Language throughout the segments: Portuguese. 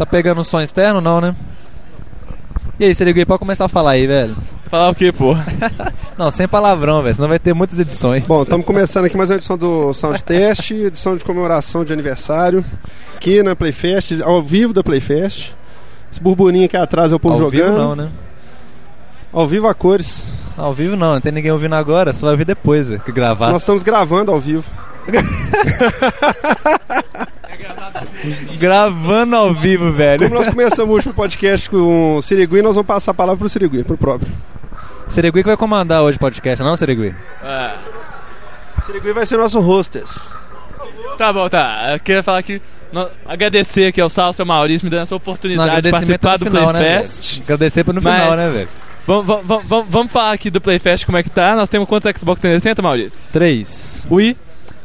Tá pegando som externo não, né? E aí, Serigui, pode começar a falar aí, velho. Falar o quê, pô? Não, sem palavrão, velho, senão vai ter muitas edições. Bom, estamos começando aqui mais uma edição do Sound Test, edição de comemoração de aniversário, aqui na Playfest, ao vivo da Playfest. Esse burburinho aqui atrás é o povo Ao jogando. vivo não, né? Ao vivo a cores. Ao vivo não, não tem ninguém ouvindo agora, só vai ouvir depois, velho, que gravar. Nós estamos gravando ao vivo. Gravando ao vivo, velho. Como nós começamos o último podcast com o Sirigui, nós vamos passar a palavra pro Sirigui, pro próprio. Serigui que vai comandar hoje o podcast, não, Serigui? É. Sirigui vai ser nosso hostess. Tá bom, tá. Eu queria falar aqui, no- agradecer aqui ao Salso e ao Maurício me dando essa Não, oportunidade de agradecimento participar do final, né, Playfest. velho? Agradecer no Mas- final, né, velho? Vamos, vamos, vamos, vamos falar aqui do Playfest, como é que tá. Nós temos quantos Xbox 360, Maurício? Três. Wii,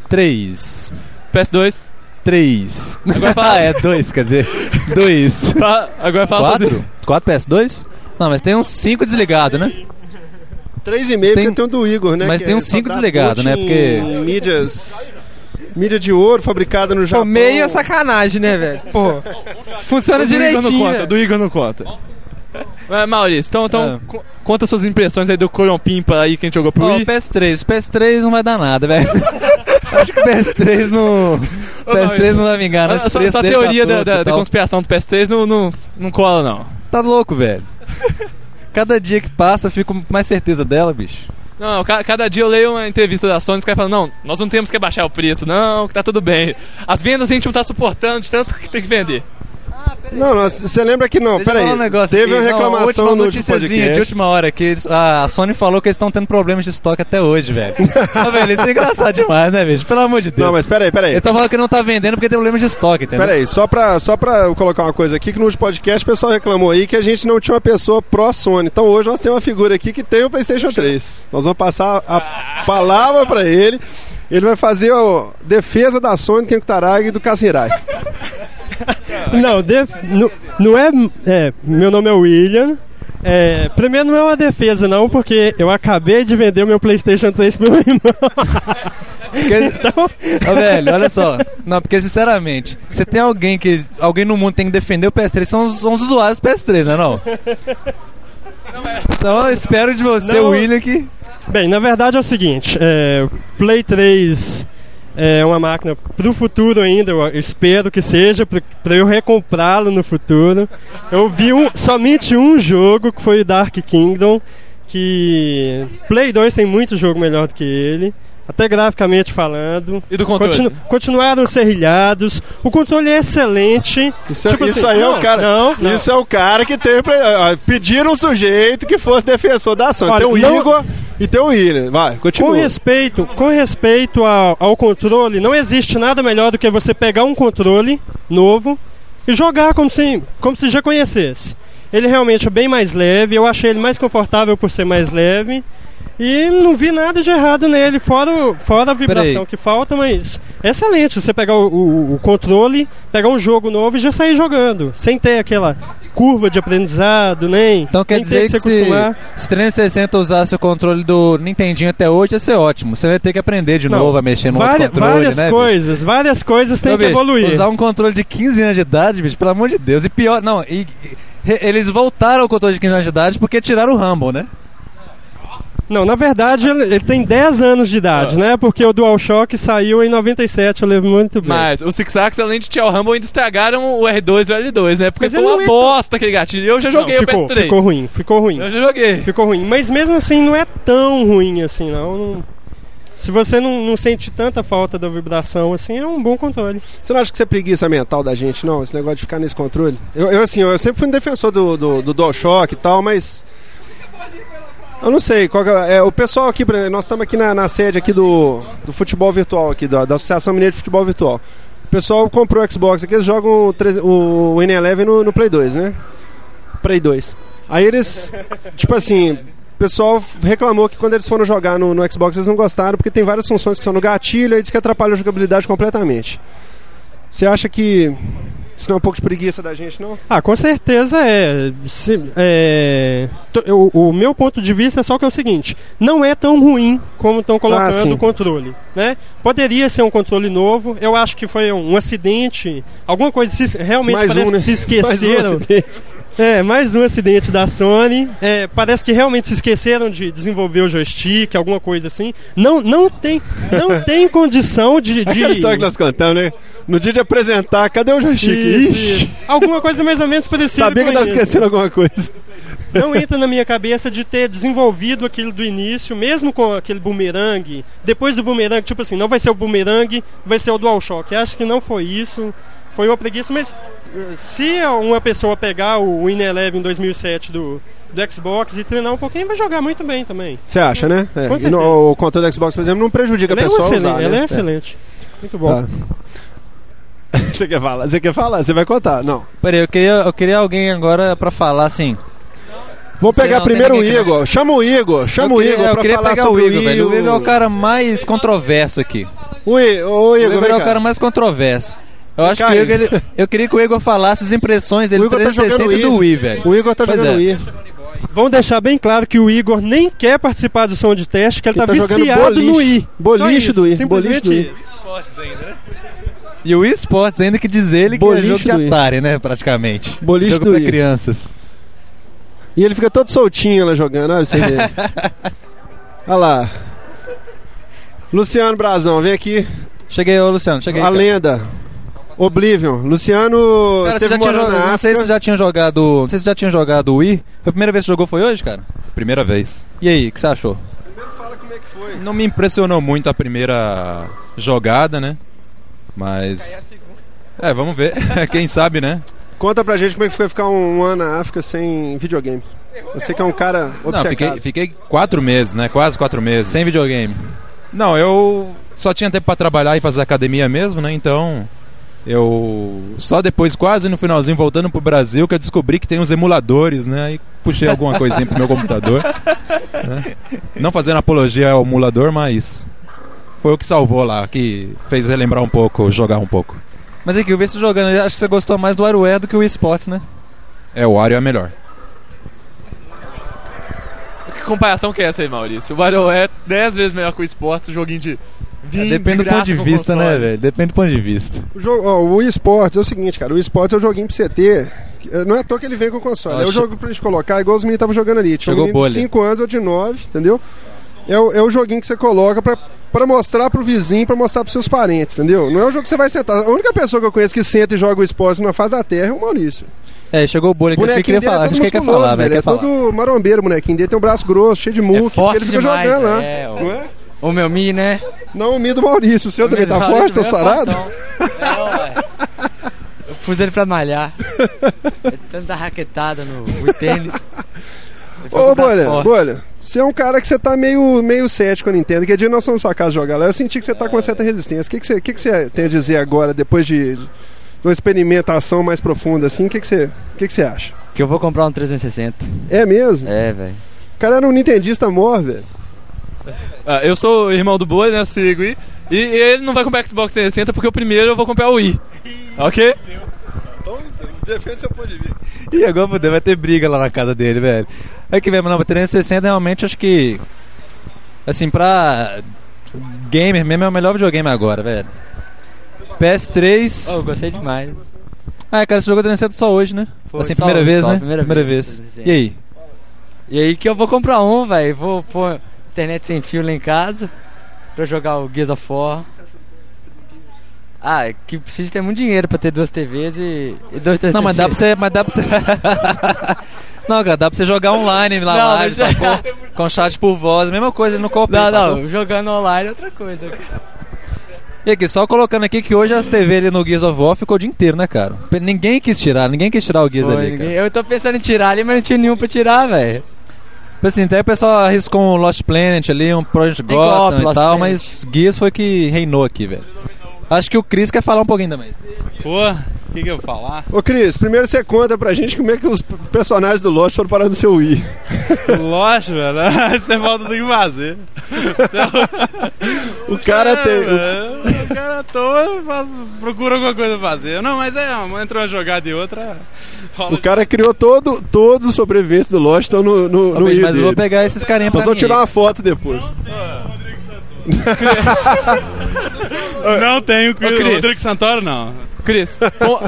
Três. PS2. Três. Agora fala- ah, é dois, quer dizer. Dois. Fa- Agora fala Quatro? sozinho. Quatro PS2? Não, mas tem uns cinco desligados, né? 3,5 Tem- porque tem o do Igor, né? mas que tem é uns só cinco dá desligados, boot né, porque- Mídias. Mídia de ouro, fabricada no Japão. Pô, meio é sacanagem, né, velho? Pô, funciona do Igor não direitinho. conta, velho. do Igor não conta. Mas, Maurício, então, então co- conta suas impressões aí do Coron Pimpa aí que a gente jogou pro Ó, Wii. PS3. PS3 não vai dar nada, velho. Acho que o PS3 não. Ô, PS3 Maurício, não vai vingar, não. A Esse sua, preço sua dele teoria tá da, da- e da conspiração do PS3 não, não, não cola, não. Tá louco, velho. Cada dia que passa, eu fico com mais certeza dela, bicho. Não, ca- cada dia eu leio uma entrevista da Sony, os caras falam, não, nós não temos que abaixar o preço, não, que tá tudo bem. As vendas a gente não tá suportando de tanto que tem que vender. Não, não, você lembra que não, eu peraí. um negócio Teve aqui. uma Não, reclamação última no último noticiazinha podcast. de última hora que a Sony falou que eles estão tendo problemas de estoque até hoje, velho. Ô, velho, isso é engraçado demais, né, bicho? Pelo amor de Deus. Não, mas peraí, peraí. Ele tá falando que não tá vendendo porque tem problemas de estoque, entendeu? Peraí, só pra, só pra eu colocar uma coisa aqui, que no último podcast o pessoal reclamou aí que a gente não tinha uma pessoa pró-Sony. Então hoje nós temos uma figura aqui que tem o PlayStation 3. Nós vamos passar a palavra pra ele. Ele vai fazer a defesa da Sony, do Kenko Tarag e do Kasirai. Não, def- não, não é, é. Meu nome é William. É, primeiro não é uma defesa, não, porque eu acabei de vender o meu PlayStation 3 pro meu irmão. então, Ô, velho, olha só. Não, porque sinceramente, você tem alguém que. Alguém no mundo tem que defender o PS3, são os, são os usuários do PS3, né não? Então eu espero de você, Não. William, que. bem, na verdade é o seguinte: é, Play 3 é uma máquina pro futuro ainda, eu espero que seja, pra eu recomprá-lo no futuro. Eu vi um- somente um jogo, que foi o Dark Kingdom, que Play 2 tem muito jogo melhor do que ele. Até graficamente falando. E do controle? Continu- continuaram serrilhados. O controle é excelente. Isso, é- Tipo isso assim, aí é não, o cara. não, não. Isso é o cara que teve. Pra, ó, pediram um sujeito que fosse defensor da Sony. Olha, tem o não- Igor e tem o William. Vai, Com continua. respeito, com respeito ao, ao controle, não existe nada melhor do que você pegar um controle novo e jogar como se, como se já conhecesse. Ele realmente é bem mais leve, eu achei ele mais confortável por ser mais leve. E não vi nada de errado nele, fora, o- fora a vibração que falta, mas é excelente você pegar o, o- o controle, pegar um jogo novo e já sair jogando, sem ter aquela curva de aprendizado, nem. Então quer nem dizer ter que se se, acostumar. se 360 usasse o controle do Nintendinho até hoje, ia ser ótimo. Você vai ter que aprender de Não, novo a mexer no várias, outro controle, várias né? bicho? coisas, várias coisas têm Ô, que bicho, evoluir. Usar um controle de 15 anos de idade, bicho, pelo amor de Deus. E pior, não, e, e- eles voltaram ao controle de 15 anos de idade porque tiraram o Rumble, né? Não, na verdade ele, tem 10 anos de idade, Ah. né? Porque o DualShock saiu em 97, eu lembro muito bem. Mas os Six Axis, além de tirar o Rumble, ainda estragaram o R2 e o L2, né? Porque foi uma não é bosta aquele gatilho. Eu já Não, joguei ficou, o PS3. ficou ruim, ficou ruim. Eu já joguei. Ficou ruim. Mas mesmo assim não é tão ruim assim, não. Não- Se você não, não sente tanta falta da vibração, assim, é um bom controle. Você não acha que isso é preguiça mental da gente, não? Esse negócio de ficar nesse controle? Eu, eu, assim, eu sempre fui um defensor do, do, do DualShock e tal, mas. Eu não sei. Qual que é, é, o pessoal aqui, nós estamos aqui na, na sede aqui do, do futebol virtual, aqui, da, da Associação Mineira de Futebol Virtual. O pessoal comprou o Xbox aqui, eles jogam o, 3 o Win Eleven no, no Play 2, né? Play 2. Aí eles, tipo assim, o pessoal reclamou que quando eles foram jogar no, no Xbox eles não gostaram, porque tem várias funções que são no gatilho e diz que atrapalha a jogabilidade completamente. Você acha que Isso não é um pouco de preguiça da gente, não? Ah, com certeza é. Se- é, eu- o meu ponto de vista é só que é o seguinte: não é tão ruim como estão Ah, colocando sim. o controle. Né? Poderia ser um controle novo. Eu acho que foi um acidente. Alguma coisa se, realmente Mais parece um, né? se Mais um esqueceram. acidente. É, mais um acidente da Sony. É, parece que realmente se esqueceram de desenvolver o joystick, alguma coisa assim. Não, não tem, não tem condição de. de... Aquela história que nós cantamos, né? No dia de apresentar, cadê o joystick? Isso, isso. Alguma coisa mais ou menos parecida sabia que eu com tava isso. esquecendo alguma coisa. Não entra na minha cabeça de ter desenvolvido aquilo do início, mesmo com aquele boomerang. Depois do boomerang, tipo assim, não vai ser o boomerang, vai ser o DualShock. Acho que não foi isso. Foi uma preguiça, mas eh, se uma pessoa pegar o Win Eleven 2007 do, do Xbox e treinar um pouquinho, vai jogar muito bem também. Você acha, né? É. Com no, o controle do Xbox, por exemplo, não prejudica Ela a é, um pessoa a excelente, usar, ela né? é excelente. Muito bom. Tá. Você quer falar? Você quer falar? Você vai contar? Não. Peraí, eu queria, eu queria alguém agora pra falar assim. Sei pegar primeiro o ninguém que Igor. Chama o Igor. Chama eu o queria, Igor eu pra queria pegar o Igor, velho. O Igor é o cara mais controverso aqui. O, I- o O Igor, Igor vem é o cara mais controverso. Eu acho que o Igor, ele- eu queria que o Igor falasse as impressões dele O Igor tá 360 jogando e do Wii, velho. O Igor tá Pois jogando é. Wii. Vamos deixar bem claro que o Igor nem quer participar do som de teste, que ele Ele tá, tá viciado boliche. no Wii. Boliche do Wii, Simplesmente boliche do isso. E o Wii Sports ainda que diz ele que Boliche é jogo do de. Atari, né, praticamente. Boliche jogo do pra crianças. E ele fica todo soltinho lá jogando, olha você. Olha lá. Luciano Brazão, vem aqui. Cheguei, ô Luciano, cheguei. a cara. lenda. Oblivion. Luciano Cara, você teve já tinha jogado, na não sei se você já tinha jogado. Não sei se você já tinha jogado o Wii. Foi a primeira vez que você jogou foi hoje, cara? Primeira vez. E aí, o que você achou? Primeiro fala como é que foi. Não me impressionou muito a primeira jogada, né? Mas. É, vamos ver. Quem sabe, né? Conta pra gente como é que foi ficar um, ano na África sem videogame. Você que é um cara Não, obcecado. fiquei, fiquei quatro meses, né? Quase quatro meses. Sem videogame. Não, eu só tinha tempo pra trabalhar e fazer academia mesmo, né? Então. Eu. Só depois, quase no finalzinho, voltando pro Brasil, que eu descobri que tem uns emuladores, né? Aí puxei alguma coisinha pro meu computador. né? Não fazendo apologia ao emulador, mas. Foi o que salvou lá, que fez relembrar um pouco, jogar um pouco. Mas aqui, eu vi você jogando, eu acho que você gostou mais do WarioWare do que o Wii Sports, né? É, o Wario é melhor. Que comparação que é essa aí, Maurício? O WarioWare é 10 vezes melhor que o esportes, o joguinho de 20 É, depende do graça ponto de vista, console. né, velho? Depende do ponto de vista. O, jogo, ó, o eSports é o seguinte, cara. O eSports é o joguinho pra você ter. Não é à toa que ele vem com o console. Ó, é o jogo pra gente colocar, igual os meninos estavam jogando ali. Tinha um menino de bolha. 5 anos ou de 9, entendeu? É o, é o joguinho que você coloca pra, pra mostrar pro vizinho, pra mostrar pros seus parentes, entendeu? Não é um jogo que você vai sentar. A única pessoa que eu conheço que senta e joga o esporte na faz da terra é o Maurício. É, chegou o bolha O que eu bonequinho queria falar. é Acho que ele quer falar, velho. velho. É falar. todo marombeiro, o bonequinho dele. Tem um braço grosso, cheio de músculo. forte ele fica demais, jogando lá. é, ó. Não é? O meu Mi, né? Não o Mi do Maurício. O seu também tá forte, tá sarado? É, ué. Eu pus ele pra malhar. É tanta raquetada no, no tênis. Ô, Bolha, forte. Bolha, você é um cara que você tá meio, meio cético, eu não entendo. Que dia nós fomos na sua casa jogar lá, eu senti que você tá com uma certa resistência. O que, que, você, o que, que você tem a dizer agora, depois de, de uma experimentação mais profunda, assim? O que, que, você, o que, que você acha? Que eu vou comprar um 360. É mesmo? É, velho. O cara era um nintendista mor, velho. Ah, eu sou o irmão do Boi, né? Sigo aí. E ele não vai comprar Xbox 360 porque o primeiro eu vou comprar o Wii. Ok? Então, defende seu ponto de vista. Ih, agora vai ter briga lá na casa dele, velho. É que, velho, não, 360 realmente acho que. Assim, pra. Gamer mesmo é o melhor videogame agora, velho. PS3. Oh, gostei demais. Ah, cara, você jogou 360 só hoje, né? Foi assim, primeira hoje, vez, só, né? primeira vez. vez, 360. E aí? E aí que eu vou comprar um, velho. Vou pôr internet sem fio lá em casa pra jogar o Gears of War. Ah, é que precisa ter muito dinheiro pra ter duas TVs e, e dois Não, mas dá pra você. Mas dá pra você. não, cara, dá pra você jogar online lá, Não, live, mas- sacou? Com chat por voz, mesma coisa, não Não, compensa. sacou? não, jogando online é outra coisa. E aqui, só colocando aqui que hoje as TV ali no Gears of War ficou o dia inteiro, né, cara? Ninguém quis tirar, ninguém quis tirar o Gears ali, ninguém- eu tô pensando em tirar ali, mas não tinha nenhum pra tirar, velho. Tipo Assim, até o pessoal arriscou um Lost Planet ali, um Project Tem Gotham golpe, e Lost tal, Planet. mas Gears foi que reinou aqui, velho. Acho que o Chris quer falar um pouquinho também. Pô, o que, que eu vou falar? Ô, Cris, primeiro você conta pra gente como é que os personagens do Lost foram parar no seu Wii. Lógico, velho. Você falta do que fazer. O cara É, tem. o- cara eu tô, faço, procuro alguma coisa pra fazer. Não, mas é, entra uma jogada e outra. O cara criou todo, todos os sobreviventes do Lost estão no, no, mas eu vou dele. pegar esses carinha pra Nós vamos tirar uma foto depois. Não tenho Ô, Cris. Rodrigo Santoro, não. Cris, com-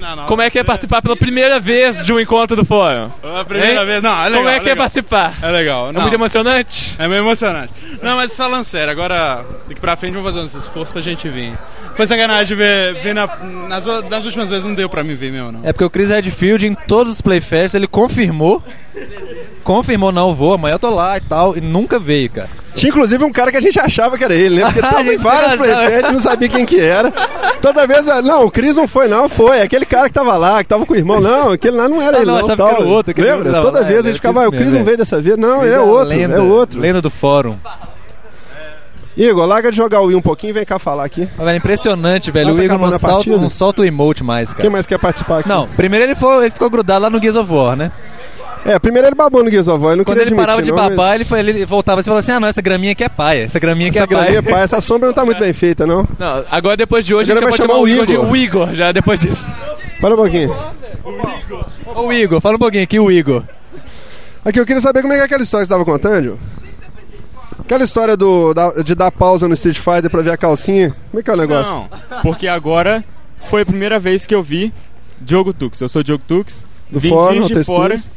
Não, não. como é que é participar pela primeira vez de um encontro do fórum? A primeira Hein? vez, não, é legal. como é que é legal. participar? É legal. É Não. muito emocionante? É meio emocionante. Não, mas falando sério, agora daqui pra frente vamos fazer um esforço pra gente vir. Foi sacanagem ver, ver na- nas, nas últimas vezes não deu pra mim ver mesmo, não. É porque o Chris Redfield, em todos os Playfests, ele confirmou. Confirmou, não, vou, amanhã eu tô lá e tal, e nunca veio, cara. Tinha inclusive um cara que a gente achava que era ele, né? Porque tava em achava. playfests, não sabia quem que era. Toda vez, não, o Cris não foi, não, foi. Aquele cara que tava lá, que tava com o irmão, não, aquele lá não era Ah, ele, não, não. tal. que era outro, Lembra? Toda lá, vez a é, gente ficava, ah, o Cris não veio dessa vez. Não, é Chris outro, lenda, é outro. Lenda do fórum. Igor, larga de jogar o Wii um pouquinho e vem cá falar aqui. Mas, velho, impressionante, velho. Ah, o tá Igor não solta, não solta o emote mais, cara. Quem mais quer participar aqui? Não, primeiro ele, foi, ele ficou grudado lá no Gears of War, né? É, primeiro ele babou no Gears of War, ele não Quando queria ele parava de admitir, não, babar, mas ele, foi, ele voltava e falou assim: ah, não, essa graminha aqui é paia. Essa graminha aqui Essa é paia. graminha, pá, essa sombra não tá muito bem feita, não. Não, agora depois de hoje Agora a gente vai chamar chamar o o Igor de Igor. o Igor, já depois disso. Para um pouquinho. Ô, Igor, fala um pouquinho aqui, o Igor. Aqui, eu queria saber como é que é aquela história que você estava contando. Aquela história do, da- de dar pausa no Street Fighter pra ver a calcinha. Como é que é o negócio? Não, porque agora foi a primeira vez que eu vi Diogo Tux. Eu sou Diogo Tux, Do vim, fórum, de fora, Space.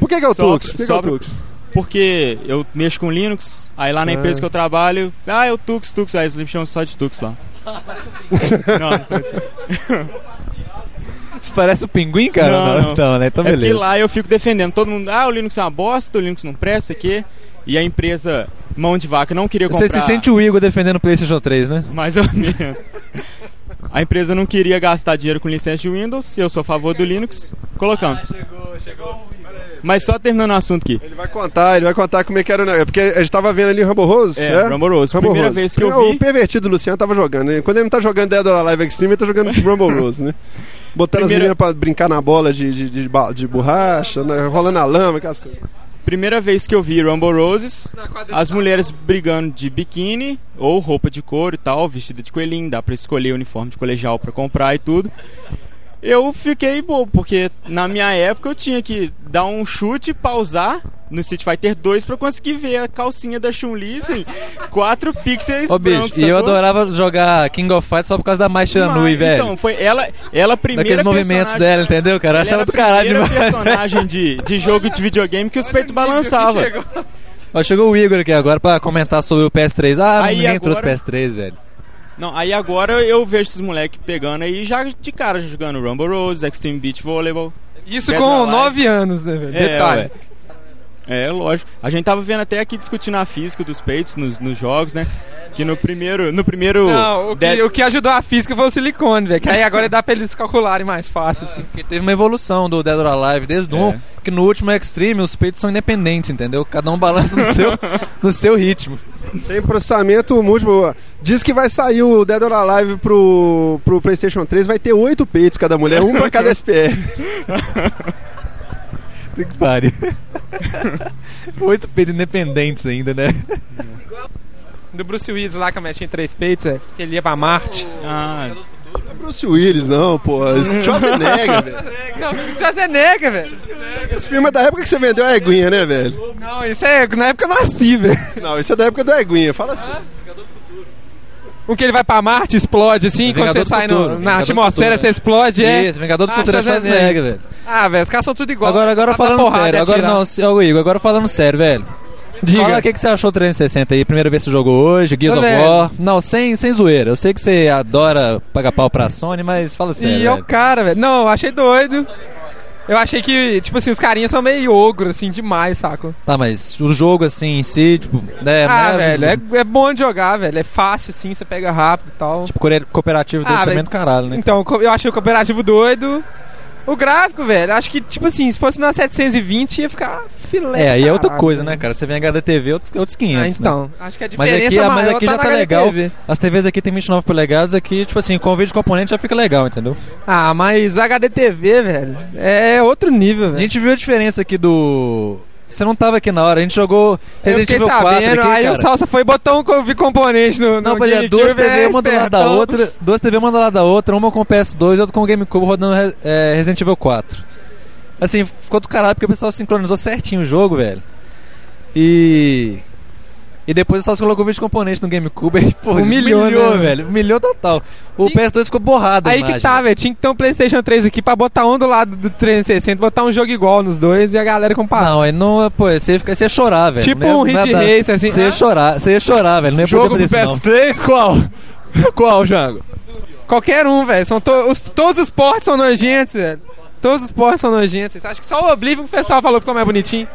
Por que, que é o Tux? Por que, que é o Tux? porque eu mexo com Linux, aí lá na Ah. empresa que eu trabalho, ah, é o Tux, Tux, aí eles me chamam só de Tux lá. não, não parece. Isso parece o pinguim, cara? Não, não. Então, né? Então, é porque beleza. lá eu fico defendendo todo mundo, ah, o Linux é uma bosta, o Linux não presta, aqui. E a empresa Mão de Vaca não queria comprar... Você se sente o Igor defendendo o PlayStation 3, né? Mais ou menos. A empresa não queria gastar dinheiro com licença de Windows, e eu sou a favor do Linux, colocando. Mas só terminando o assunto aqui. Ele vai contar, ele vai contar como é que era o negócio. Porque a gente tava vendo ali Rambo Rose. É, Rumble Rose. Rumble Primeira Rose. vez que eu O vi. pervertido Luciano tava jogando. né? Quando ele não tá jogando Dead or Alive Extreme, ele tá jogando Rumble Rose, né? Botando as Primeira- meninas pra brincar na bola de, de, de, de borracha, né? rolando na lama, aquelas coisas. Primeira vez que eu vi Rumble Roses, as mulheres brigando de biquíni ou roupa de couro e tal, vestida de coelhinho, dá pra escolher uniforme de colegial pra comprar e tudo. Eu fiquei bobo, porque na minha época eu tinha que dar um chute, pausar no Street Fighter 2 pra conseguir ver a calcinha da Chun-Li, assim, 4 pixels Ô, bicho, e eu adorava jogar King of Fighters só por causa da Mai Shiranui, velho. Então, foi ela, ela primeira Daqueles movimentos personagem- dela, entendeu, cara? Eu ela achava do caralho demais. personagem de, de jogo de videogame que os peitos balançavam. Ó, chegou o Igor aqui agora pra comentar sobre o PS3. Ah, Aí ninguém agora- trouxe PS3, velho. Não, aí agora eu vejo esses moleques pegando aí já de cara já jogando Rumble Rose, Extreme Beach Volleyball. Isso Dead com or Alive. 9 anos, né, velho? É, Detalhe. ué. É, lógico. A gente tava vendo até aqui discutindo a física dos peitos nos, nos jogos, né? Que no primeiro. No primeiro. Não, o que, Dead- o que ajudou a física foi o silicone, velho. Que aí agora dá pra eles calcularem mais fácil, assim. Porque teve uma evolução do Dead or Alive desde o É. 1, que no último Extreme os peitos são independentes, entendeu? Cada um balança no seu, no seu ritmo. Tem processamento múltiplo. Diz que vai sair o Dead or Alive pro, pro PlayStation 3, vai ter oito peitos cada mulher, um pra cada SPR. Tem que pariu. Oito peitos independentes ainda, né? Do Bruce Willis lá, que a mulher tinha três peitos, velho. Que ele ia pra Marte. Ah, Não é Bruce Willis, não, pô. Esse Schwarzenegger, velho. Não, Schwarzenegger, velho. Esse filme é da época que você vendeu a Eguinha, né, velho? Não, isso é na época eu nasci, velho. Não, isso é da época da Eguinha, fala assim. O que ele vai pra Marte, explode assim, quando você sai do no- na do atmosfera, você explode, é. Isso, Vingador do Ah, Futuro é Schwarzenegger. Velho. Ah, velho, os caras são tudo igual. Agora, agora só dá falando porrada e sério, agora não, se- ô Igor, agora falando sério, velho. Diga. Fala o que, que você achou do 360 aí, primeira vez que você jogou hoje, Gears of velho. War. Não, sem, sem zoeira. Eu sei que você adora pagar pau pra Sony, mas fala sério. E é o velho. cara, velho. Não, eu achei doido. Eu achei que, tipo assim, os carinhas são meio ogro, assim, demais, saco? Tá, mas o jogo assim em si, tipo, né, ah, né, velho, é, é bom de jogar, velho. É fácil, assim, você pega rápido e tal. Tipo, cooperativo desse Ah, também é velho. do caralho, né? Então, co- eu achei o cooperativo doido. O gráfico, velho, acho que, tipo assim, se fosse na 720 ia ficar filé. É, aí é outra coisa, né, cara? Você vem HDTV, outros, outros 500, Ah, né? então, acho que a Mas diferença aqui, ah, mas maior aqui tá já tá legal. As TVs aqui tem 29 polegadas, aqui, tipo assim, com vídeo componente já fica legal, entendeu? Ah, mas HDTV, velho, é outro nível, A velho. gente viu a diferença aqui do Você não tava aqui na hora, a gente jogou Resident Evil 4 sabendo, aqui, aí cara. o Salsa foi e botou um co- componente no, Não, mas é duas GameCube, TV, uma do lado da outra, duas TV uma do lado da outra, uma com o PS2 e outra com o GameCube rodando é, Resident Evil 4. Assim, ficou do caralho porque o pessoal sincronizou certinho o jogo, velho. E. E depois o Salsa colocou o vídeo de componente no GameCube e, pô, Humilhou, humilhou, né? velho. Humilhou total. O Tinha- PS2 ficou borrado, Aí que tá, velho. Tinha que ter um PlayStation 3 aqui pra botar um do lado do 360, botar um jogo igual nos dois e a galera comparar. Não, aí não, pô, você ia, ficar- você ia chorar, velho. Tipo Não um dar- Racer, assim. Você ia chorar, você ia chorar, velho. Não ia Jogo poder fazer isso, não. PS3, qual? qual, Jango? Qualquer um, velho. São to- os- todos os portos são nojentos, velho. Todos os portos são nojentos. Acha que só o Oblivion que o pessoal falou ficou mais bonitinho?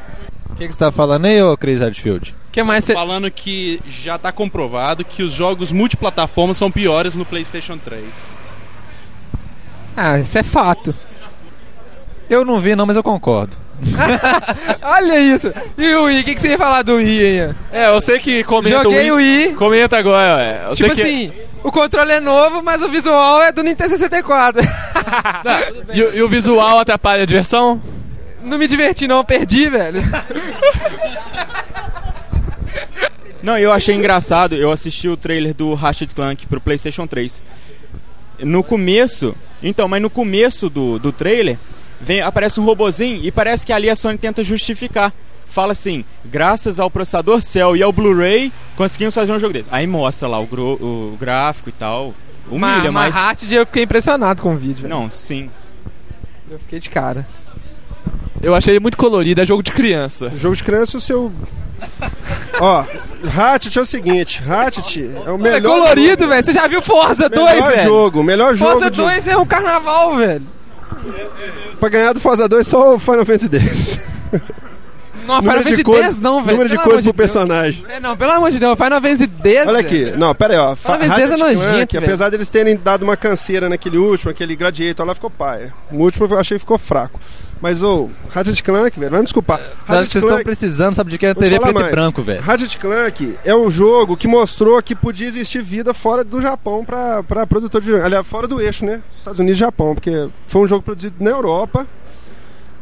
O que, que você tá falando aí, ô Chris Hadfield? O que mais você... Falando que já tá comprovado que os jogos multiplataformas são piores no PlayStation 3. Ah, isso é fato. Eu não vi, não, mas eu concordo. Olha isso. E o Wii? O que, que você ia falar do aí? ó? É, eu sei que comenta Joguei o Wii. Comenta agora, ué. Eu Tipo sei que... assim, o controle é novo, mas o visual é do Nintendo 64. Não, e, o- e o visual atrapalha a diversão? não me diverti não, perdi, velho. Não, eu achei engraçado, eu assisti o trailer do Ratchet Clank pro PlayStation 3. No começo, então, mas no começo do, do trailer, vem, aparece um robozinho e parece que ali a Sony tenta justificar. Fala assim, graças ao processador Cell e ao Blu-ray, conseguimos fazer um jogo desse. Aí mostra lá o, gro- o gráfico e tal. Humilha, mas... mas... Hatchet eu fiquei impressionado com o vídeo, velho. Não, sim. Eu fiquei de cara. Eu achei muito colorido, é jogo de criança. Jogo de criança, o seu. Ó, Ratchet é o seguinte: Ratchet é o melhor. é colorido, velho. Você já viu Forza 2, Melhor velho? jogo, melhor jogo. Forza de- 2 é um carnaval, velho. Pra ganhar do Forza 2 só o Final Fantasy X. Não, Final Fantasy X não, velho. Número de cores amor pro de Deus. personagem. É, não, pelo amor de Deus, Final Fantasy X. Olha aqui, não, pera aí, ó. Final Fantasy X é Ratchet nojento, apesar deles terem dado uma canseira naquele último, aquele Gladiator lá ficou paia. O último eu achei que ficou fraco. Mas, ô, Ratchet Clank, velho, vai me desculpar. Que Ratchet vocês estão precisando, sabe de que? É TV preto e mais. branco, velho. Ratchet Clank é um jogo que mostrou que podia existir vida fora do Japão pra, pra produtor de Aliás, fora do eixo, né? Estados Unidos e Japão, porque foi um jogo produzido na Europa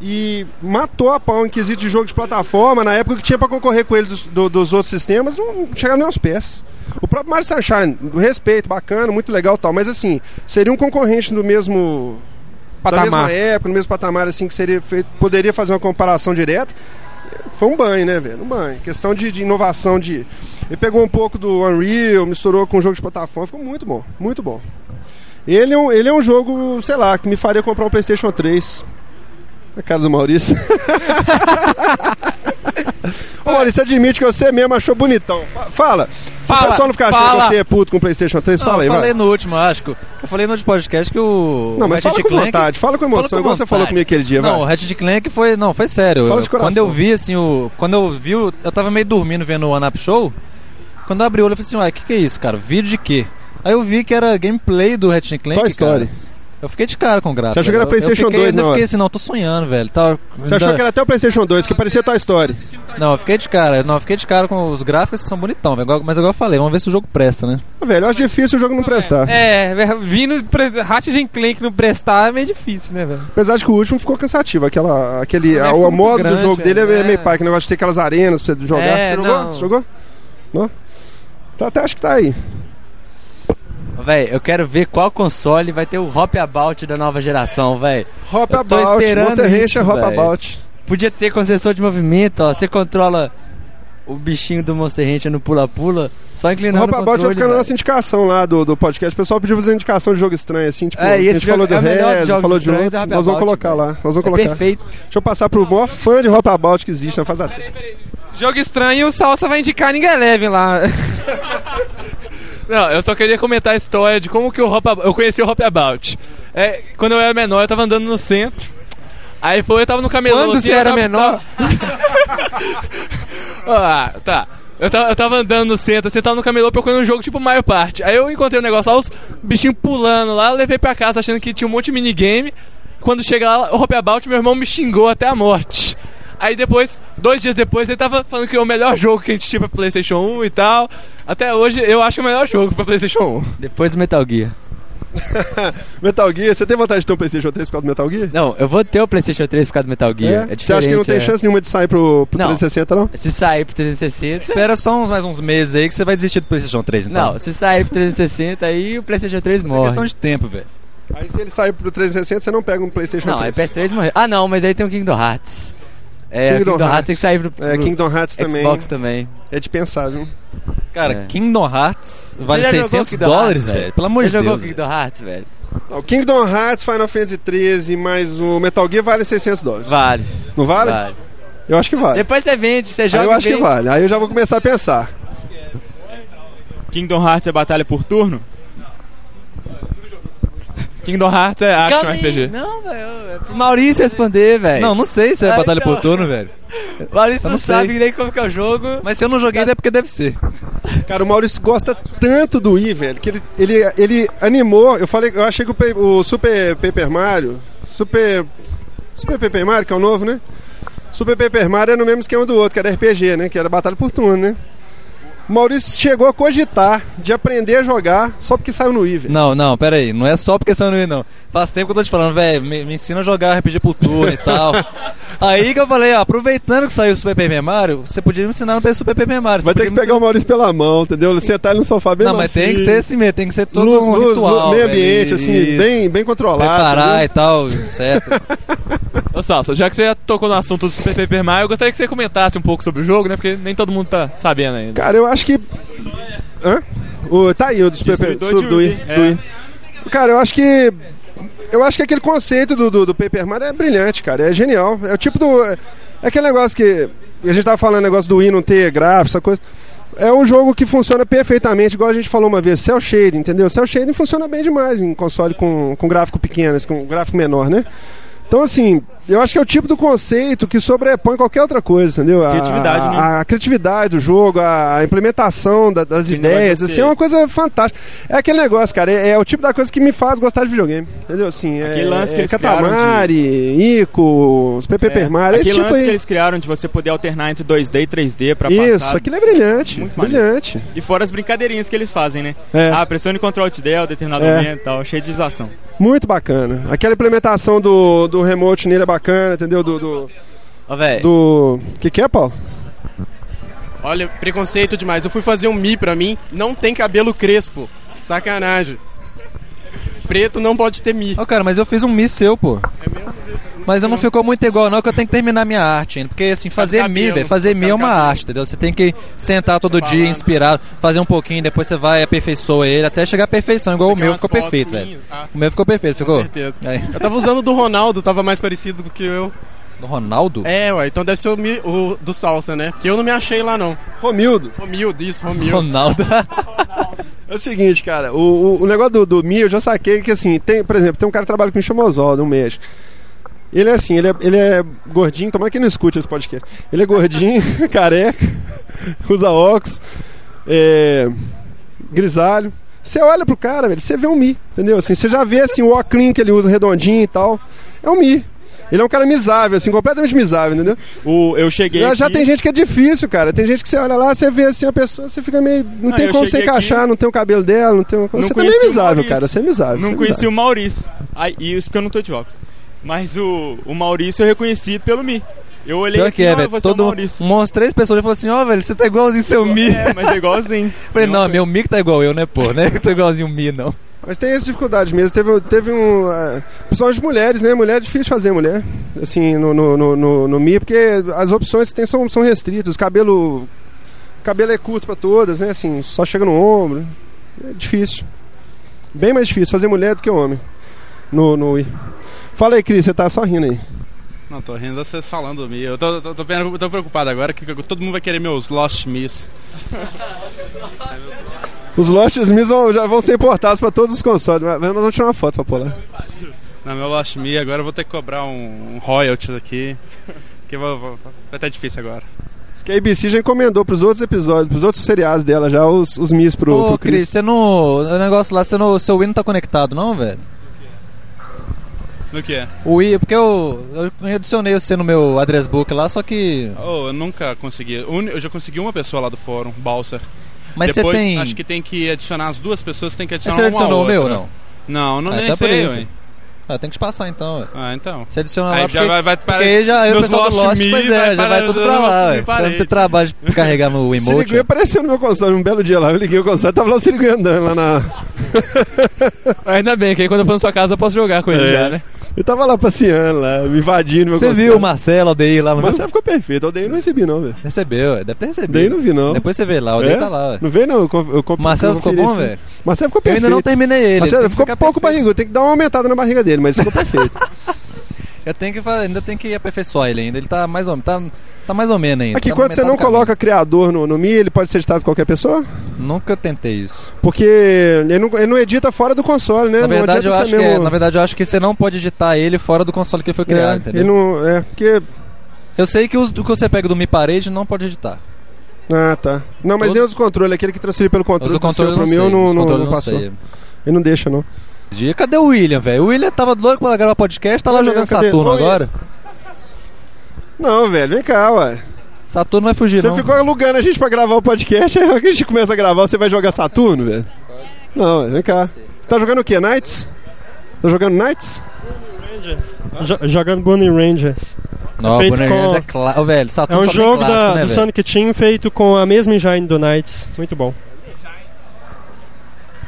e matou a pau em quesito de jogo de plataforma na época que tinha pra concorrer com ele dos, do- dos outros sistemas, não chegava nem aos pés. O próprio Mario Sunshine, do respeito, bacana, muito legal e tal, mas assim, seria um concorrente do mesmo da Patamar. mesma época, no mesmo patamar, assim, que seria feito, poderia fazer uma comparação direta. Foi um banho, né, velho? Um banho. Questão de, de inovação, de. Ele pegou um pouco do Unreal, misturou com o jogo de plataforma, ficou muito bom, muito bom. Ele é um, ele é um jogo, sei lá, que me faria comprar um PlayStation 3. A cara do Maurício. Ô Maurício, admite que você mesmo achou bonitão. Fa- Fala. Fala, o pessoal não fica achando fala. que você é puto com o PlayStation 3? Não, Fala aí, eu falei vai. no último, acho que. Eu falei no último podcast que o. Não, mas fala Ratchet com Clank- vontade, fala com emoção, Fala igual você falou comigo aquele dia, Não, vai. o Ratchet Clank foi. Não, foi sério. Fala de coração. Quando eu vi, assim, o. Quando eu vi, eu tava meio dormindo vendo o One Up Show. Quando eu abri o olho, eu falei assim, uai, o que, que é isso, cara? Vídeo de quê? Aí eu vi que era gameplay do Ratchet Clank. Toy Story. Eu fiquei de cara com o gráfico. Você achou que era PlayStation eu fiquei, 2 na Eu fiquei assim, não, tô sonhando, velho. Tá, Você achou que era até o PlayStation 2, que parecia Toy Story. Não, eu fiquei de cara. Não, eu fiquei de cara com os gráficos que são bonitão, velho. Mas igual eu falei, vamos ver se o jogo presta, né? Ah, velho, eu acho difícil o jogo não prestar. É, vindo pre- Ratchet Clank não prestar é meio difícil, né, velho? Apesar de que o último ficou cansativo. Aquela, aquele, a- ficou o modo grande, do jogo dele é, velho, meio é. pai, que negócio de ter aquelas arenas pra você jogar. É, você jogou? não. Você jogou? Não? Tá, até acho que tá aí. Véi, eu quero ver qual console vai ter o Hop About da nova geração, véi. Hop Eu tô About, esperando Monster Ranch isso, é Hop véi. About. Podia ter com sensor de movimento, ó. Você controla o bichinho do Monster Hunter no pula-pula, só O inclinando Hop o About vai controle. ficar na nossa indicação lá do, do podcast. O pessoal pediu fazer indicação de jogo estranho, assim, tipo, É, a gente falou jogo do é Rez, jogos falou de outros. é Nós vamos colocar lá. Nós vamos É colocar. perfeito. Deixa eu passar pro maior fã de Hop About que existe na fase da Jogo estranho, o Salsa vai indicar ninguém leve lá. Não, eu só queria comentar a história de como que o Hop eu conheci o Hop About. É, quando eu era menor, eu tava andando no centro. Aí foi, eu tava no camelô. Quando assim, você era tava- menor? Ah, tá. Eu tava, eu tava andando no centro, assim, eu tava no camelô procurando um jogo tipo Mario Party. Aí eu encontrei um negócio lá, os bichinhos pulando lá, levei pra casa achando que tinha um monte de minigame. Quando chega lá, o Hop About, meu irmão me xingou até a morte. Aí depois, dois dias depois, ele tava falando que é o melhor jogo que a gente tinha pra Playstation 1 e tal. Até hoje, eu acho o melhor jogo pra Playstation 1. Depois do Metal Gear. Metal Gear, você tem vontade de ter um PlayStation 3 por causa do Metal Gear? Não, eu vou ter o PlayStation 3 por causa do Metal Gear. É, Você acha que não tem é. chance nenhuma de sair pro, pro Não. 360, não? Se sair pro 360. Espera só uns, mais uns meses aí que você vai desistir do PlayStation 3, então. Não, se sair pro 360, aí o PlayStation 3 é morre. questão de tempo, velho. Aí se ele sair pro 360, você não pega um PlayStation Não, aí 3. PS3 morreu. Ah, não, mas aí tem o Kingdom Hearts. É, Kingdom Kingdom, Hearts. Hearts. tem que sair pro, pro É, Kingdom Hearts também. Xbox também. É de pensar, viu? Cara, É. Kingdom Hearts vale já jogou 600 Kingdom dólares, Hearts, velho. Pelo amor Você de jogou Deus. Kingdom Hearts, velho? Não, Kingdom Hearts, Final Fantasy 13, mais o Metal Gear vale 600 dólares. Vale. Não vale? Vale. Eu acho que vale. Depois você vende, você Aí joga eu e acho que vende. vale. Aí eu já vou começar a pensar. Kingdom Hearts é batalha por turno? Kingdom Hearts é action aí. RPG. Não, velho. É pro Maurício responder, velho. Não, não sei se é Ah, batalha então. por turno, velho. O Maurício não, não sei. sabe nem como que é o jogo. Mas se eu não joguei, é porque deve ser. Cara, o Maurício gosta tanto do Wii, velho, que ele, ele, ele animou. Eu falei, eu achei que o, o Super Paper Mario. Super. Super Paper Mario, que é o novo, né? Super Paper Mario é no mesmo esquema do outro, que era RPG, né? Que era batalha por turno, né? O Maurício chegou a cogitar de aprender a jogar só porque saiu no Wii. Não, não, pera aí. Não é só porque você não ia, não. Faz tempo que eu tô te falando, velho, me, me ensina a jogar RPG por turno e tal. Aí que eu falei, ó, aproveitando que saiu o Super Paper Mario, você podia me ensinar no Super Paper Mario. Vai ter que me- pegar o Maurício pela mão, entendeu? Sentar ele no sofá bem Não, mas tem que macio. ser assim mesmo, tem que ser todo luz, um luz, ritual, luz, meio ambiente, assim, isso. bem, bem controlado. Preparar e tal, certo. Ô Salsa, já que você já tocou no assunto do Super Paper Mario, eu gostaria que você comentasse um pouco sobre o jogo, né? Porque nem todo mundo tá sabendo ainda. Cara, eu acho que. Hã? O, tá aí, o do Super Paper. Wii, é. Cara, eu acho que. Eu acho que aquele conceito do, do, do Paper Mario é brilhante, cara. É genial. É o tipo do. É aquele negócio que. A gente tava falando negócio do Wii não ter gráfico, essa coisa. É um jogo que funciona perfeitamente, igual a gente falou uma vez, Cell Shading, entendeu? Cell Shading funciona bem demais em console com, com gráfico pequeno, assim, com gráfico menor, né? Então, assim, eu acho que é o tipo do conceito que sobrepõe qualquer outra coisa, entendeu? A- Criatividade, né? a, a criatividade do jogo, a, a implementação da- das Aquele ideias, assim, que- é uma coisa fantástica. É aquele negócio, cara, é, é o tipo da coisa que me faz gostar de videogame, entendeu? Assim, é, Aquele lance que é eles criaram Katamari, Ico, os PP É, Mario, esse aquele tipo lance aí. que eles criaram de você poder alternar entre 2D e 3D pra Isso, passar. aquilo é brilhante, Muito maneiro. brilhante. E fora as brincadeirinhas que eles fazem, né? É. Ah, pressione Ctrl Alt Del, determinado É. momento e tal, cheio de ização. Muito bacana. Aquela implementação do, do remote nele é bacana, entendeu? Do. do, do... que que é, Paulo? Olha, preconceito demais. Eu fui fazer um Mi pra mim, não tem cabelo crespo. Sacanagem. Preto não pode ter Mi. Ô, cara, mas eu fiz um miss seu, pô. É mesmo? Mas eu não ficou muito igual, não, que eu tenho que terminar minha arte ainda. Porque, assim, fazer mi, velho, fazer mi é uma arte, entendeu? Você tem que sentar todo dia inspirado, fazer um pouquinho, depois você vai e aperfeiçoa ele até chegar à perfeição, igual Você o meu ficou perfeito, velho. Ah, O meu ficou perfeito, ficou? com certeza. Aí. Eu tava usando o do Ronaldo, tava mais parecido do que eu. Do Ronaldo? É, ué, então deve ser o, Mi- o do Salsa, né? Que eu não me achei lá, não. Romildo. Romildo, isso, Romildo. Ronaldo. É o seguinte, cara, o, o, o negócio do, do Mi, eu já saquei que assim, tem, por exemplo, tem um cara que trabalha com chama Oswaldo, um médico. Ele é assim, ele é, ele é gordinho, tomara que ele não escute esse podcast. Ele é gordinho, careca, usa óculos, é, grisalho. Você olha pro cara, velho, você vê um Mi, entendeu? Assim, você já vê assim, o óculos que ele usa redondinho e tal. É um Mi. Ele é um cara misável, assim, completamente misável, entendeu? O, eu cheguei Já, já aqui- tem gente que é difícil, cara. Tem gente que você olha lá, você vê assim a pessoa, você fica meio. Não Não, tem como você encaixar, aqui- não tem o cabelo dela, não tem. Não Você também é misável, cara. Você é misável. Não é conheci misável. o Maurício. Aí, isso porque eu não tô de óculos. Mas o, o Maurício eu reconheci pelo Mi. Eu olhei Pior assim, que é, "Ah, velho. você é o Todo, Maurício. umas três pessoas falaram assim, ó, velho, você tá igualzinho seu Mi. É, mas é igualzinho. Falei, não, meu Mi que tá igual eu, né, pô, né? Eu tô igualzinho o Mi, não. Mas tem essa dificuldade mesmo. Teve, teve um. Uh, principalmente mulheres, né? Mulher é difícil de fazer, mulher. Assim, no, no, no, no, no Mi, porque as opções que tem são, são restritas. Cabelo. Cabelo é curto pra todas, né? Assim, só chega no ombro. É difícil. Bem mais difícil fazer mulher do que homem. No, no. Fala aí, Cris, você tá só rindo aí. Não, tô rindo vocês falando do Mi. Eu tô, tô, tô, tô preocupado agora que todo mundo vai querer meus Lost Miss. Os Lost Miss vão- já vão ser importados pra todos os consoles. Mas nós vamos tirar uma foto pra pôr lá. Não, meu Lost Me, agora eu vou ter que cobrar um, um royalties aqui. Que vou- vou- vai estar difícil agora. Que a ABC já encomendou pros outros episódios, pros outros seriados dela já, os, os Miss pro, Ô, pro Cris, você não. O negócio lá, você não, seu Wii não tá conectado, não, velho? No que é? O Wii, porque eu, eu adicionei você no meu address book lá, só que. Oh, eu nunca consegui. Eu já consegui uma pessoa lá do fórum, Balser. Mas você tem. acho que tem que adicionar as duas pessoas, tem que Mas adicionar você uma adicionou o outra. meu ou não? Não, não Ah, nem tá por sei, ué. Ah, tem que te passar então, ué. Ah, então. Você adiciona lá Aí porque, já vai- vai porque para- aí já aí o meus pessoal do Lost Me pois vai é, já para- vai tudo pra lá, ué. Não tem trabalho de carregar no O emote. Siriguê apareceu no meu console um belo dia lá. Eu liguei o console, tava lá o Siriguê andando lá na. Ainda bem, que aí quando eu for na sua casa eu posso jogar com ele É. já, né? Eu tava lá passeando, lá, me invadindo meu Você viu o Marcelo, o Aldeir lá no O Marcelo ficou perfeito. O Aldeir não recebi, não, velho. Recebeu, ué. deve ter recebido. Daí não vi, não. Depois você vê lá, o Aldeir É? tá lá, ué. Não veio, não. Eu, comp- eu comp- Marcelo ficou conferi bom, isso. velho? Marcelo ficou Eu perfeito. ainda não terminei ele. Marcelo tem que ficou ficar pouco barrigudo. Tem que dar uma aumentada na barriga dele, mas ficou perfeito. Eu tenho que fazer, ainda tem que aperfeiçoar ele ainda. Ele tá mais ou, tá, tá mais ou menos ainda. Aqui, tá quando você não do coloca criador no, no Mi, ele pode ser editado por qualquer pessoa? Nunca tentei isso. Porque ele não, ele não edita fora do console, né? Na verdade, eu acho que, é- mesmo- na verdade, eu acho que você não pode editar ele fora do console que ele foi criado, é, entendeu? ele não, é, porque... Eu sei que os do que você pega do Mi Parede não pode editar. Ah, tá. Não, mas Todos- nem os controles, aquele que transferiu pelo Os controle do controle seu pro eu meu não não, os não, não passou. sei. Ele não deixa, não. Dia, Cadê o William, velho? O William tava louco pra gravar podcast, tá lá Cadê? jogando Cadê? Saturno Ô, agora. Não, velho, vem cá, ué. Saturno vai fugir, Você não. ficou alugando a gente pra gravar o podcast, aí que a gente começa a gravar, você vai jogar Saturno, velho? Não, vem cá. Você tá jogando o quê? Knights? Tá jogando Knights? Rangers. Jo- jogando Bunny Rangers. Não, feito Bonner com- Rangers é claro. velho, É Saturno um só tem jogo clássico, da- né, do? Sonic Team feito com a mesma engine do Knights. Muito bom.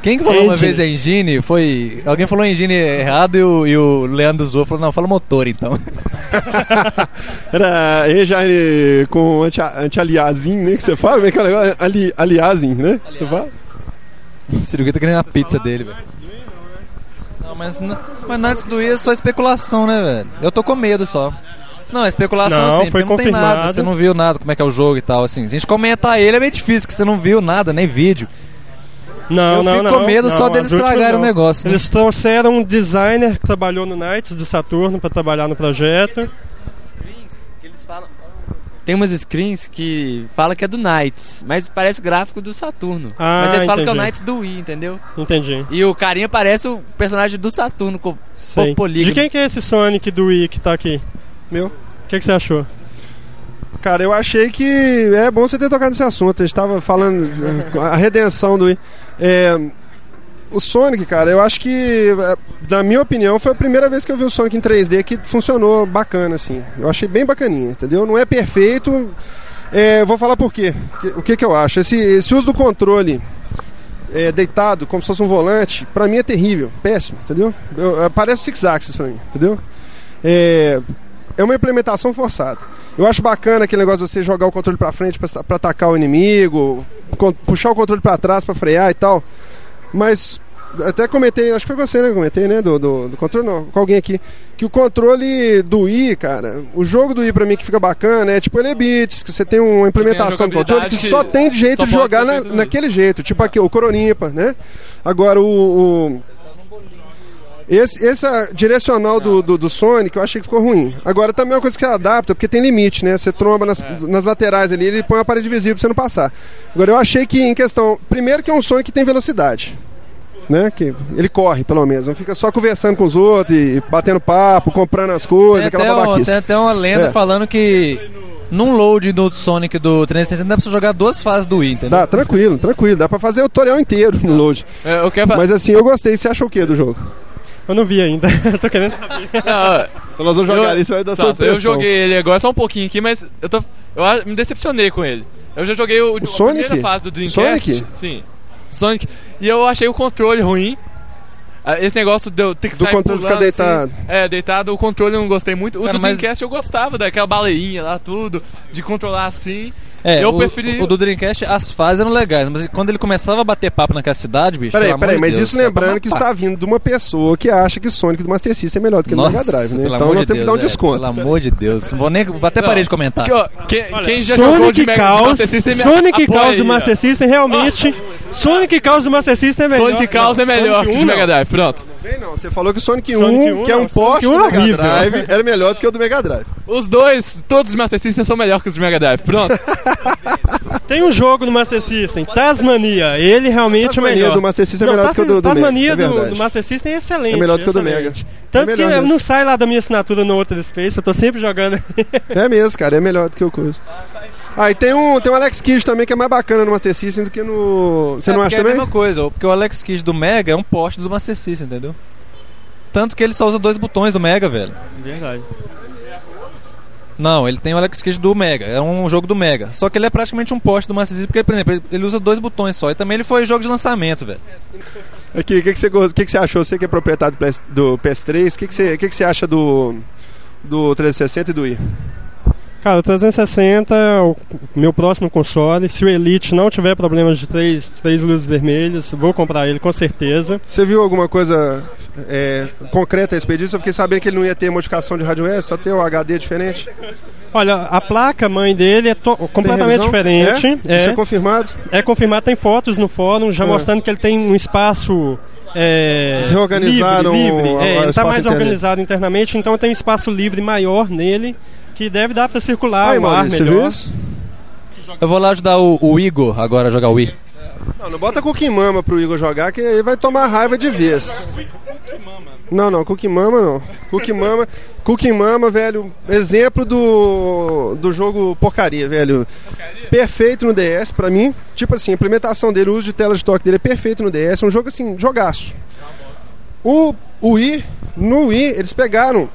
Quem que falou uma Engine. vez engine foi. Alguém falou engine errado e o, e o Leandro zoou falou: não, fala motor então. Era engine com anti- anti-aliasing, né? Que você fala? Como é que é o negócio? Ali, aliasing, né? Você fala? O Circuito tá querendo a pizza dele, velho. Não, mas, mas antes do Wii é só especulação, né, velho? Eu tô com medo só. Não, é especulação Não, assim, foi não tem nada, confirmado. você não viu nada, como é que é o jogo e tal, assim. A gente comentar ele é meio difícil, porque você não viu nada, nem vídeo. Não, Eu não, fico não. com medo não, só deles estragarem o negócio, né? Eles trouxeram um designer que trabalhou no Knights do Saturno pra trabalhar no projeto. Tem umas screens que fala que é do Knights, mas parece gráfico do Saturno. Ah, mas eles falam que é o. Knights do Wii, entendeu? Entendi. E o carinha parece o personagem do Saturno, com Sei. polígono. De quem que é esse Sonic do Wii que tá aqui? Meu. O que, que você achou? Cara, eu achei que é bom você ter tocado nesse assunto. A gente tava falando eh, a redenção do. É, o Sonic, cara, eu acho que, eh, na minha opinião, foi a primeira vez que eu vi o Sonic em 3D que funcionou bacana, assim. Eu achei bem bacaninha, entendeu? Não é perfeito. É, vou falar por quê. O que, que eu acho? Esse, esse uso do controle é, deitado, como se fosse um volante, pra mim é terrível, péssimo, entendeu? Eu, é, parece Six Axis pra mim, entendeu? É, é uma implementação forçada. Eu acho bacana aquele negócio de você jogar o controle pra frente pra atacar o inimigo, puxar o controle pra trás pra frear e tal. Mas até comentei, acho que foi você, né? Comentei, né? Do, do, do controle, não, com alguém aqui. Que o controle do Wii, cara, o jogo do Wii pra mim que fica bacana é tipo ele é bits, que você tem uma implementação do controle que só tem de jeito de jogar na- naquele jeito. Tipo aqui, o Coronípa, né? Agora o- o esse, essa direcional do, do, do Sonic eu achei que ficou ruim. Agora também é uma coisa que você adapta, porque tem limite, né? Você tromba nas, nas laterais ali, ele põe uma parede visível pra você não passar. Agora eu achei que em questão. Primeiro que é um Sonic que tem velocidade. Né? Que ele corre, pelo menos. Não fica só conversando com os outros e batendo papo, comprando as coisas, Tem aquela até, um- babaquice. tem até uma lenda É. falando que num load do Sonic do 360 dá pra você jogar duas fases do Wii, entendeu? Dá, tranquilo, tranquilo. Dá pra fazer o tutorial inteiro no load. É, eu quero fa- Mas assim, eu gostei. Você achou o que do jogo? Eu não vi ainda. Tô querendo saber. Não, Então nós vamos jogar eu, ali, você vai dar sua Nossa, eu joguei ele agora só um pouquinho aqui, mas eu tô. Eu me decepcionei com ele. Eu já joguei o, a Sonic? primeira fase do Dreamcast. Sonic? Sim. Sonic. E eu achei o controle ruim. Ah, Esse negócio de eu ter que Do sair controle ficar pulando, assim. deitado. É, deitado, o controle eu não gostei muito. O Cara, do mas- Dreamcast eu gostava, daquela baleinha lá, tudo, de controlar assim. É, eu o, preferi. o do Dreamcast, as fases eram legais, mas quando ele começava a bater papo naquela cidade, bicho. Peraí, peraí, de mas Deus, isso é lembrando que está vindo de uma pessoa que acha que Sonic do Master System é melhor do que Nossa, Mega Drive, né? Então nós de temos que dar um Deus, é, desconto. Pelo amor de Deus. Não vou nem. Vou até parar de comentar. que, ó, quem, quem já jogou de Sonic Mega de Chaos, Master System Sonic aí, do. Master System realmente. Sonic Chaos do Master System é melhor. Sonic Chaos é melhor que o 1 de não. Mega Drive, pronto. Vem não, você falou que o Sonic 1, Sonic 1 que é um não, poste 1 do é Mega horrível. Drive, era melhor do que o do Mega Drive. Os dois, todos os Master System são melhores que os de Mega Drive, pronto. Tem um jogo no Master System, Tasmania. Ele realmente Tasmania é melhor. do Master System é Não, melhor do que o do- do Tasmania Mega, é do, verdade. do Master System é excelente. É melhor do que o do. Mega. Tanto É que não sai lá da minha assinatura no Outer Space, eu tô sempre jogando. É mesmo, cara, é melhor do que o coisa. Ah, e tem um, tem um Alex Kidd também que é mais bacana no Master System do que no. Você É, não acha é a também? mesma coisa, porque o Alex Kidd do Mega é um poste do Master System, entendeu? Tanto que ele só usa dois botões do Mega, velho. Verdade. Não, ele tem o Alex Kidd do Mega, é um jogo do Mega. Só que ele é praticamente um poste do Master System, porque, por exemplo, ele- usa dois botões só. E também ele foi jogo de lançamento, velho. Aqui, o que, que, você, que, que você achou? Você que é proprietário do PS- do PS3, o que, que, você, que, que você acha do, do 360 e do Wii? Cara, o 360 é o meu próximo console. Se o Elite não tiver problemas de três, três luzes vermelhas, vou comprar ele com certeza. Você viu alguma coisa é, concreta a respeito disso? Eu fiquei sabendo que ele não ia ter modificação de hardware, só ter o HD diferente. Olha, a placa mãe dele é completamente diferente. É? Isso é confirmado? É confirmado, tem fotos no fórum já Ah. mostrando que ele tem um espaço. É, reorganizaram livre, livre. o- É, ele está mais organizado internamente, então tem um espaço livre maior nele que deve dar para circular Aí, o ar Maurício, você melhor. viu isso? Eu vou lá ajudar o, o Igor agora a jogar o Wii. Não, não bota Cookie Mama pro Igor jogar, que ele vai tomar raiva de vez. Não, não, Cookie Mama não. Cookie Mama, Cookie Mama, velho, exemplo do, do jogo porcaria, velho. Perfeito no DS pra mim. Tipo assim, a implementação dele, o uso de tela de toque dele é perfeito no DS. É um jogo assim, jogaço. O, o Wii, no Wii, eles pegaram,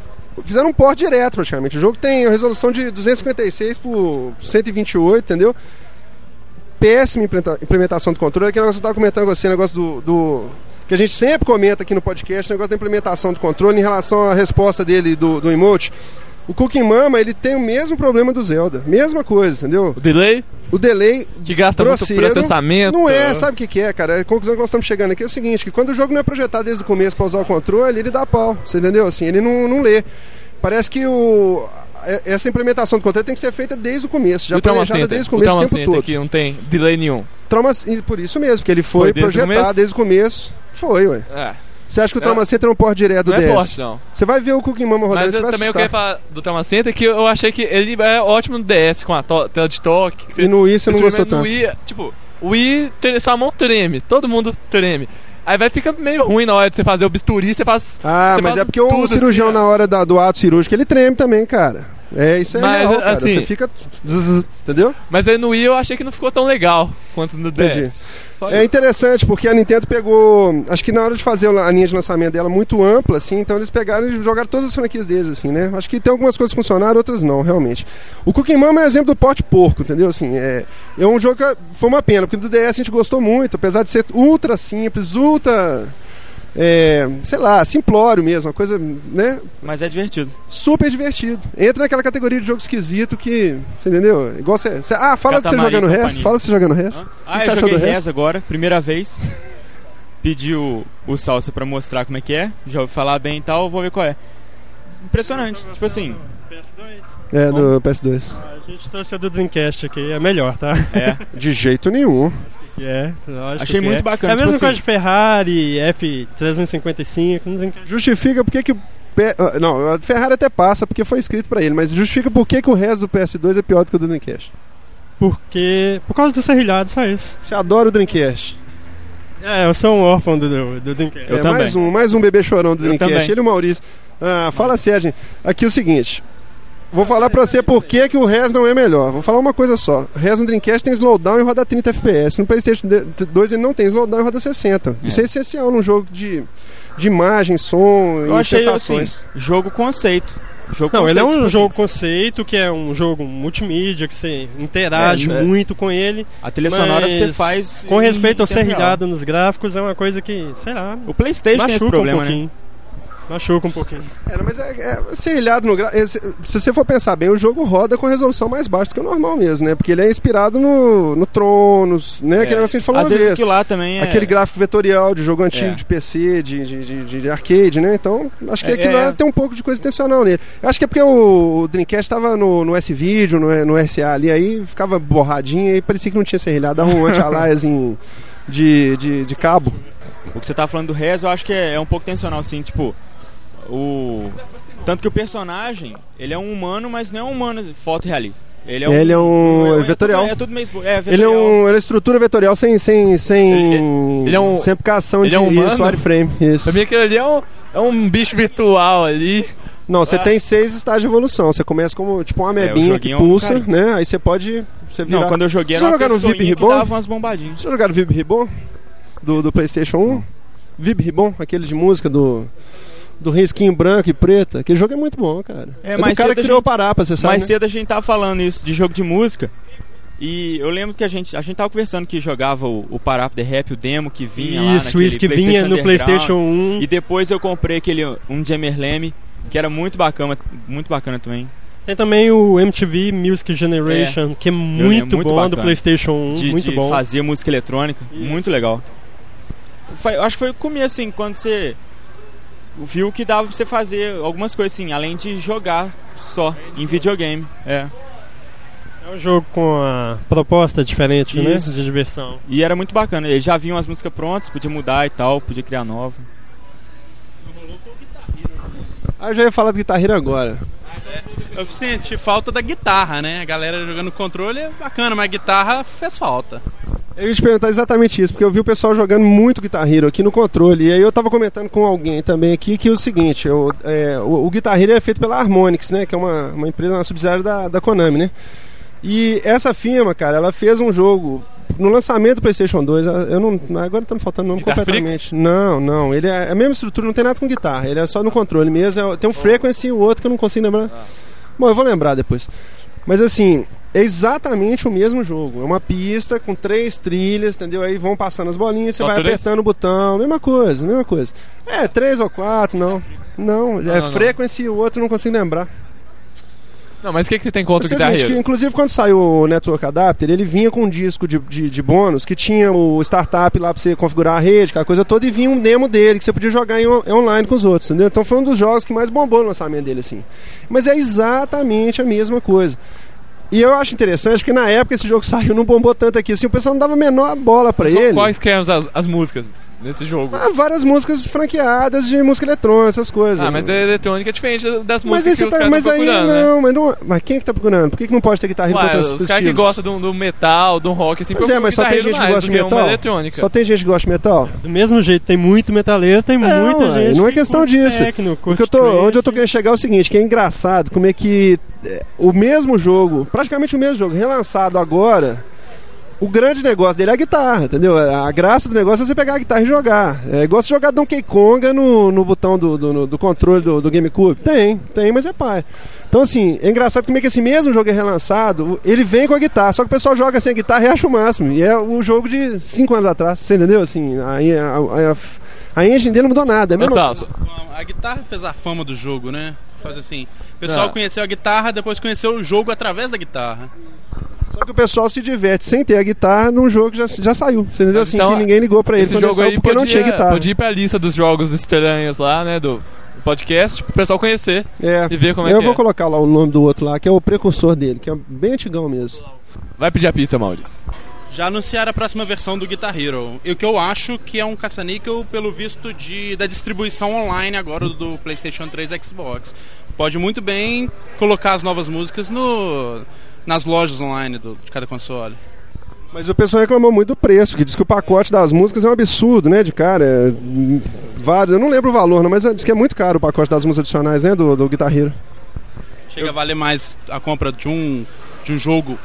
fizeram um port direto praticamente. O jogo tem a resolução de 256 por 128, entendeu? péssima implementação do controle. Aquele negócio que eu estava comentando com você, negócio do, do- que a gente sempre comenta aqui no podcast, negócio da implementação do controle em relação à resposta dele do, do emote. O Cooking Mama, ele tem o mesmo problema do Zelda. Mesma coisa, entendeu? O delay? O delay Que gasta muito processamento. Não é, sabe o que, que é, cara? A conclusão que nós estamos chegando aqui é o seguinte, que quando o jogo não é projetado desde o começo para usar o controle, ele dá pau, você entendeu? Assim, ele não, não lê. Parece que o, é- essa implementação do controle tem que ser feita desde o começo, já o planejada Center? desde o O começo, o Trauma tempo todo. que não tem delay nenhum. Trauma, por isso mesmo, porque ele foi, Foi desde o projetado desde o começo. Foi, ué. É. Você acha que o É. Trauma Center é um porte direto do Não é DS? porte, não. Você vai ver o Cookie Mama rodando, Mas você eu vai também eu assustar. queria falar do Trauma Center que eu achei que ele é ótimo no DS com a tela de toque. que E no Wii você não gostou no tanto? Wii, tipo, o Wii, sua mão treme, todo mundo treme. Aí vai ficar meio ruim na hora de você fazer o bisturi, você faz. Ah, mas é porque o tudo cirurgião assim, na hora da- do ato cirúrgico ele treme também, cara. É, isso é Mas, real, cara. assim- Você fica... entendeu? Mas aí no Wii eu achei que não ficou tão legal quanto no Entendi. DS. Só É isso. interessante porque a Nintendo pegou, acho que na hora de fazer a linha de lançamento dela muito ampla, assim, então eles pegaram e jogaram todas as franquias deles, assim, né? Acho que tem algumas coisas que funcionaram, outras não, realmente. O Cookie Mama é exemplo do porte porco, entendeu? Assim, é, é um jogo que foi uma pena, porque do DS a gente gostou muito, apesar de ser ultra simples, ultra, é, sei lá, simplório mesmo, uma coisa, né? Mas é divertido. Super divertido. Entra naquela categoria de jogo esquisito que, você entendeu? Igual você, você- ah, fala de você jogando res, fala de você jogando res. Que Ah, que você eu joguei agora, primeira vez. Pedi o, o Salsa pra mostrar como é que é. Já ouvi falar bem e tal, vou ver qual é. Impressionante. Tipo assim, É, do PS2. A gente trouxe a do Dreamcast aqui, é melhor, tá? é. De jeito nenhum. Que é, lógico Achei que muito é. bacana, É a mesma tipo coisa assim- de Ferrari, F355, não tem. Justifica por que ah, Não, a Ferrari até passa porque foi escrito pra ele, mas justifica por que que o resto do PS2 é pior do que o do Dreamcast. Porque... Por causa do serrilhado, só isso. Você adora o Dreamcast. É, eu sou um órfão do, do, do Dreamcast. Eu é, também. mais um, mais um bebê chorão do Eu Dreamcast. também. Ele e o Maurício. Ah, fala sério, gente. Aqui é o seguinte. Vou falar pra você por que, que o Res não é melhor. Vou falar uma coisa só. O Res no Dreamcast tem slowdown e roda 30 FPS. No PlayStation 2 ele não tem slowdown e roda 60. Isso é essencial num jogo de, de imagem, som eu e achei assim, sensações. jogo conceito. Jogo Não, ele é um tipo jogo conceito, que é um jogo multimídia, que você interage É, né? muito com ele. assim, A trilha sonora você faz. Com respeito ao serrilhado nos gráficos, é uma coisa que, sei lá, O PlayStation tem esse problema, um né? Machuca um pouquinho. É, não, mas é, é serrilhado no gra... é, Se se você for pensar bem, o jogo roda com resolução mais baixa do que o normal mesmo, né? Porque ele é inspirado no, no Tronos, né? Aquele negócio que a gente falou Às uma vezes vez. lá também é. Aquele gráfico vetorial de jogo antigo É. de PC, de, de, de, de- de arcade, né? Então, acho que É, aquilo é. lá tem um pouco de coisa intencional nele. Acho que é porque o, o Dreamcast estava no, no S-Video, no, no RCA ali, aí ficava borradinho, aí parecia que não tinha serrilhado, dava um anti-aliasing de, de, de cabo. O que você tá falando do Rez, eu acho que é, é um pouco tensional, assim, tipo. O. Tanto que o personagem, ele é um humano, mas não é um humano fotorrealista. Ele é um. Ele é um- é vetorial. tudo- É tudo meio. espo- É, Ele é, vetorial. um, ele é estrutura vetorial sem, sem, sem, Ele- ele é um- sem aplicação ele de é um humano? isso, wireframe. Isso. Pra mim aquilo ali é um, é um bicho virtual ali. Não, você Ah. tem seis estágios de evolução. Você começa como tipo uma É, o amebinha que é um pulsa, carinho. né? Aí você pode Você Não, virar- quando eu joguei era uma jogaram Vib Ribbon? dava umas bombadinhas. Vocês já jogaram Vib Ribbon? Do, do PlayStation 1? Vib Ribbon, aquele de música do. Do risquinho branco e preto. Aquele jogo é muito bom, cara. É, É, do mais cara que criou o gente- Parapa, você sabe. Mais né? cedo a gente tava falando isso de jogo de música. E eu lembro que a gente, a gente tava conversando que jogava o, o The Rap, o demo que vinha lá Isso, naquele isso que vinha no. PlayStation 1. E depois eu comprei aquele um de Emerleme, que era muito bacana, muito bacana também. Tem também o MTV Music Generation, que é muito, muito bom do bacana. PlayStation 1. De, muito de bom. fazer música eletrônica, muito legal. Foi- eu acho que foi o começo, assim, quando você viu que dava pra você fazer algumas coisas assim, além de jogar só em videogame. É. É um jogo com a proposta diferente, né? Isso. De diversão. E era muito bacana. Eles já vinham as músicas prontas, podia mudar e tal, podia criar nova. Ah, eu já ia falar do Guitar Hero agora. Eu senti falta da guitarra, né? A galera jogando controle é bacana, mas a guitarra fez falta. Eu ia te perguntar exatamente isso, porque eu vi o pessoal jogando muito Guitar Hero aqui no controle. E aí eu tava comentando com alguém também aqui que é o seguinte, eu, é, o, o Guitar Hero é feito pela Harmonix, né? Que é uma, uma empresa, uma subsidiária da, da Konami, né? E essa firma, cara, ela fez um jogo no lançamento do PlayStation 2. Eu não, agora tá me faltando o nome Guitar completamente. Freaks? Não, não. Ele é a mesma estrutura, não tem nada com guitarra. Ele é só no controle mesmo. é- tem um frequency e o outro que eu não consigo lembrar. Bom, eu vou lembrar depois. Mas assim, é exatamente o mesmo jogo. É uma pista com três trilhas, entendeu? Aí vão passando as bolinhas, você Só vai três? apertando o botão. Mesma coisa, mesma coisa. É, três ou quatro, não. Não, é não, não. frequency e o outro não consigo lembrar. Não, mas o que, que você tem contra o Guitar gente, que, inclusive quando saiu o Network Adapter, ele vinha com um disco de, de, de bônus que tinha o startup lá pra você configurar a rede, aquela coisa toda, e vinha um demo dele que você podia jogar em, on- online com os outros, entendeu? Então foi um dos jogos que mais bombou no lançamento dele, assim. Mas é exatamente a mesma coisa. E eu acho interessante porque na época esse jogo saiu, não bombou tanto aqui, assim, o pessoal não dava a menor bola pra São ele. Quais que eram as, as músicas nesse jogo? Ah, várias músicas franqueadas de música eletrônica, essas coisas. Ah, mas a eletrônica é diferente das Mas músicas aí que você os tá, caras mas estão aí procurando, né? não, mas não, mas quem é que tá procurando? Por que, que não pode ter guitarra Ué, os caras que gostam do, do metal, do rock, assim, Pois é, mas só tem gente que gosta de metal. eletrônica. Só tem gente que gosta de metal? Do mesmo jeito, tem muito metaleiro, tem muita ué, gente. Não é que questão disso. techno, O curte que eu tô, trance. onde eu tô querendo chegar é o seguinte, que é engraçado como é que é, o mesmo jogo, praticamente o mesmo jogo, relançado agora, o grande negócio dele é a guitarra, entendeu? A graça do negócio é você pegar a guitarra e jogar. É igual você jogar Donkey Konga no, no botão do, do, do controle do, do GameCube. Tem, tem, mas é pai. Então, assim, é engraçado como é que esse mesmo jogo é relançado, ele vem com a guitarra, só que o pessoal joga sem a guitarra e acha o máximo. E é o jogo de 5 anos atrás, você entendeu? Assim, a, a, a, a engine dele não mudou nada. É Salsa, A guitarra fez a fama do jogo, né? Faz assim. O pessoal Ah. conheceu a guitarra, depois conheceu o jogo através da guitarra. Só que o pessoal se diverte sem ter a guitarra num jogo que já, já saiu. Você entendeu? Assim, Então, que ninguém ligou pra ele esse jogo aí porque podia, não tinha guitarra. podia ir pra lista dos jogos estranhos lá, né, do podcast, pro pessoal conhecer É, e ver como é eu que vou é. colocar lá o nome do outro lá, que é o precursor dele, que é bem antigão mesmo. Vai pedir a pizza, Maurício. Já anunciaram a próxima versão do Guitar Hero. E o que eu acho que é um caça-níquel pelo visto de, da distribuição online agora do PlayStation 3 e Xbox. Pode muito bem colocar as novas músicas no, nas lojas online do- de cada console. Mas o pessoal reclamou muito do preço, que diz que o pacote das músicas é um absurdo, né? De cara, é, vários, eu não lembro o valor, não, mas diz que é muito caro o pacote das músicas adicionais, né? Do, do Guitar Hero. Chega a valer mais a compra de um, de um jogo.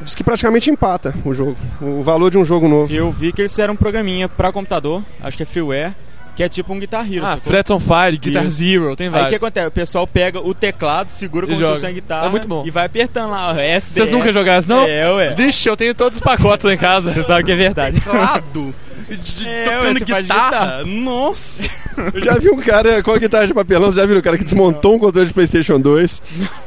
Diz que praticamente empata o jogo, o valor de um jogo novo. Eu vi que eles fizeram um programinha pra computador, acho que é freeware, que é tipo um Guitar Hero. Ah? Frets on Fire, Guitar Isso. Zero, tem Aí o que vários. acontece? O pessoal pega o teclado, segura como se fosse uma guitarra É muito bom. e vai apertando lá. S, Vocês nunca jogaram isso, não? É, ué. Vixe, eu tenho todos os pacotes lá em casa. Você sabe que é verdade. Teclado? De, É, tocando você faz guitarra? Nossa! Eu já vi um cara com a guitarra de papelão, você já viu um cara que desmontou um controle de Playstation 2,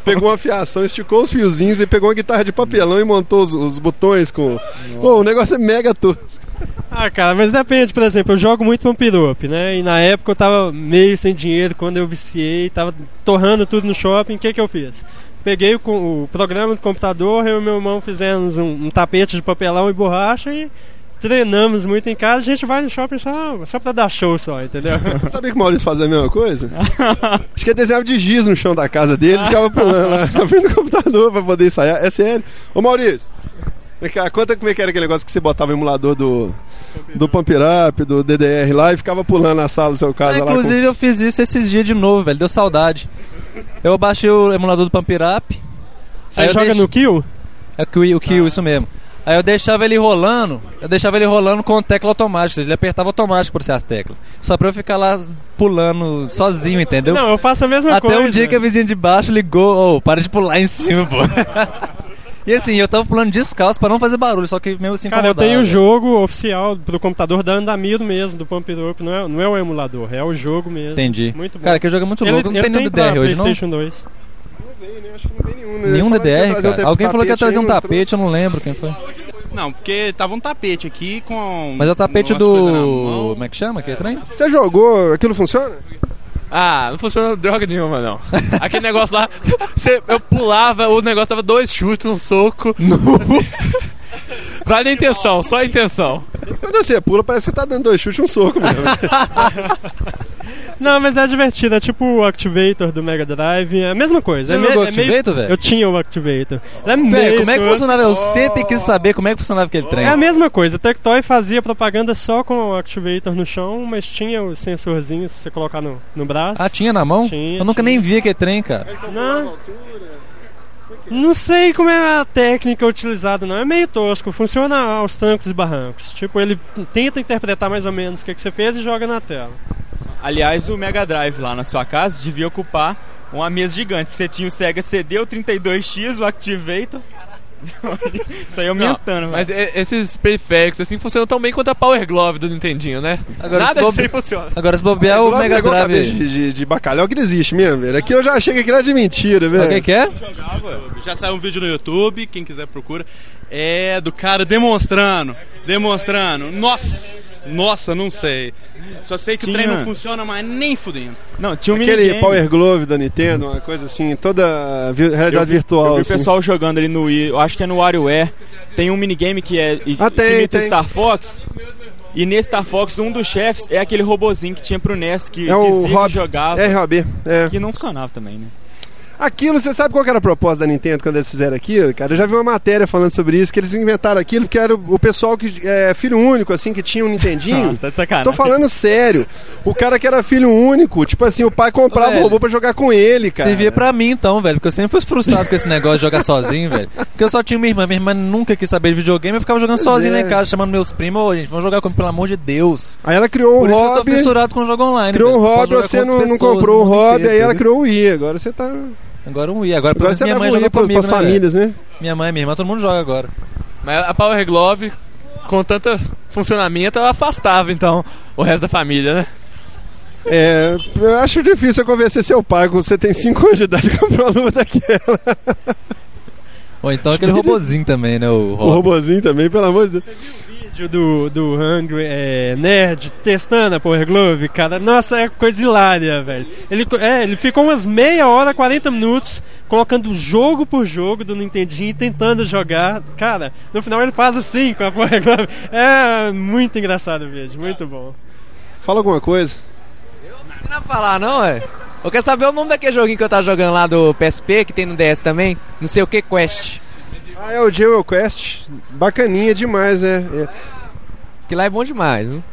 pegou uma fiação, esticou os fiozinhos e pegou uma guitarra de papelão e montou os, os botões com... Pô, o negócio é mega tosco. Ah, cara, mas depende, por exemplo, eu jogo muito Pump Up, né? E na época eu tava meio sem dinheiro, quando eu viciei, tava torrando tudo no shopping, o que que eu fiz? Peguei o, o programa do computador, eu e meu irmão fizemos um, um tapete de papelão e borracha e treinamos muito em casa, a gente vai no shopping só, só pra dar show só, entendeu? Sabia que o Maurício fazia a mesma coisa? Acho que ele desenhava de giz no chão da casa dele e ficava pulando lá na frente do computador pra poder ensaiar. É sério. Ô Maurício, vem cá, conta como é que era aquele negócio que você botava o emulador do, do Pump It Up, do DDR lá e ficava pulando na sala do seu casa Ah, lá. inclusive eu fiz isso esses dias de novo, velho. Deu saudade. Eu baixei o emulador do Pump It Up. Você joga deixo- no Kill? É o Kill, o Kill, isso mesmo. Aí eu deixava ele rolando, eu deixava ele rolando com tecla automática, ele apertava automático por ser as teclas. Só pra eu ficar lá pulando sozinho, entendeu? Não, eu faço a mesma Até coisa. um dia que a vizinha de baixo ligou, ô, para de pular em cima, pô. e assim, eu tava pulando descalço pra não fazer barulho, só que mesmo assim Cara, eu tenho o jogo oficial pro computador da Andamiro mesmo, do Pump It Up. Não é, não é o emulador, é o jogo mesmo. Entendi. Muito bom. Cara, que jogo é muito Ele- louco. Não ele tem pra DDR hoje, não? PlayStation 2. Nenhum Falaram que ia DDR, trazer um cara. Alguém falou que ia trazer um não tapete, eu não lembro quem foi. Não, porque tava um tapete aqui com. Mas é o tapete do. Como é que chama? Que trem? Você jogou? Aquilo funciona? Ah, não funciona droga nenhuma, não. Aquele negócio lá, você- eu pulava, o negócio tava dois chutes, um soco. Assim, vale a intenção, só a intenção. Quando você pula, parece que você tá dando dois chutes e um soco mesmo. Não, mas é divertido, é tipo o Activator do Mega Drive, é a mesma coisa. Você é me- jogou é meio- Activator, velho? Eu tinha o Activator. É meio como é que funcionava? Eu sempre quis saber como é que funcionava aquele trem. É a mesma coisa, Tectoy fazia propaganda só com o Activator no chão, mas tinha os sensorzinhos se você colocar no, no braço. Ah, tinha na mão? Tinha, eu nunca tinha. nem vi aquele trem, cara. Não. Não sei como é a técnica utilizada, não. É meio tosco. Funciona aos trancos e barrancos. Tipo, ele tenta interpretar mais ou menos o que, que você fez e joga na tela. Aliás, o Mega Drive lá na sua casa devia ocupar uma mesa gigante. Você tinha o Sega CD, o 32X, o Activator. Isso aí aumentando, Não, mas e- esses periféricos assim funcionam tão bem quanto a Power Glove do Nintendinho, né? Agora, Nada bobe- aí funciona. Agora, se bobear o Glove Mega é Drive. de, de, de bacalhau que não existe mesmo, velho. Aqui eu já achei que aquilo era de mentira, velho. O que que é? Já saiu um vídeo no YouTube, quem quiser procura. É do cara demonstrando. Demonstrando. Nossa! Nossa, não sei. Só sei que Tinha- o trem não funciona mais nem fudendo. Não, tinha um Aquele minigame. Power Glove da Nintendo, uma coisa assim, toda vi- realidade eu vi, virtual. Eu vi assim. o pessoal jogando ali no Wii, eu acho que é no WarioWare. Tem um minigame que é Ah, tem, que imita o tem. Star Fox. E nesse Star Fox, um dos chefes é aquele robozinho que tinha pro NES que É o dizia que Rob, jogava. ROB. É. Que não funcionava também, né? Aquilo, você sabe qual era a proposta da Nintendo quando eles fizeram aquilo? Cara, eu já vi uma matéria falando sobre isso, que eles inventaram aquilo porque era o, pessoal que é filho único, assim, que tinha um Nintendinho. Nossa, tá de sacanagem. Tô falando sério. O cara que era filho único, tipo assim, o pai comprava Velho, o robô pra jogar com ele, cara. Servia pra mim então, velho. Porque eu sempre fui frustrado com esse negócio de jogar sozinho, velho. Porque eu só tinha minha irmã. Minha irmã nunca quis saber de videogame. Eu ficava jogando Pois sozinho é. lá em casa, chamando meus primos. Ô, gente, vamos jogar comigo, pelo amor de Deus. Aí ela criou um Por isso que eu sou hobby. fissurado com jogo online. Criou um velho. Posso hobby, você não, outras não pessoas comprou o mundo hobby, inteiro, aí ela entendeu? criou o Wii. Agora você tá. Agora um Wii. Agora, Agora você minha mãe joga pras comigo, né, famílias, né? Minha mãe e minha irmã, todo mundo joga agora. Mas a Power Glove, com tanto funcionamento, ela afastava então o resto da família, né? É, eu acho difícil eu convencer seu pai quando você tem 5 anos de idade e comprar uma luva daquela. Ou então aquele robozinho também, né? O, O robozinho também, pelo amor de Deus. Vídeo do, do Hungry é, Nerd testando a Power Glove, cara. Nossa, é coisa hilária, velho. Ele, é, ele ficou umas meia hora, 40 minutos, colocando jogo por jogo do Nintendinho e tentando jogar. Cara, no final ele faz assim com a Power Glove. É muito engraçado o vídeo, muito bom. Fala alguma coisa. Não dá pra falar, não, é? Eu quero saber o nome daquele joguinho que eu tava jogando lá do PSP, que tem no DS também. Não sei o que, Quest. Ah, é o Jewel Quest. Bacaninha demais, né? É. Que lá é bom demais, viu?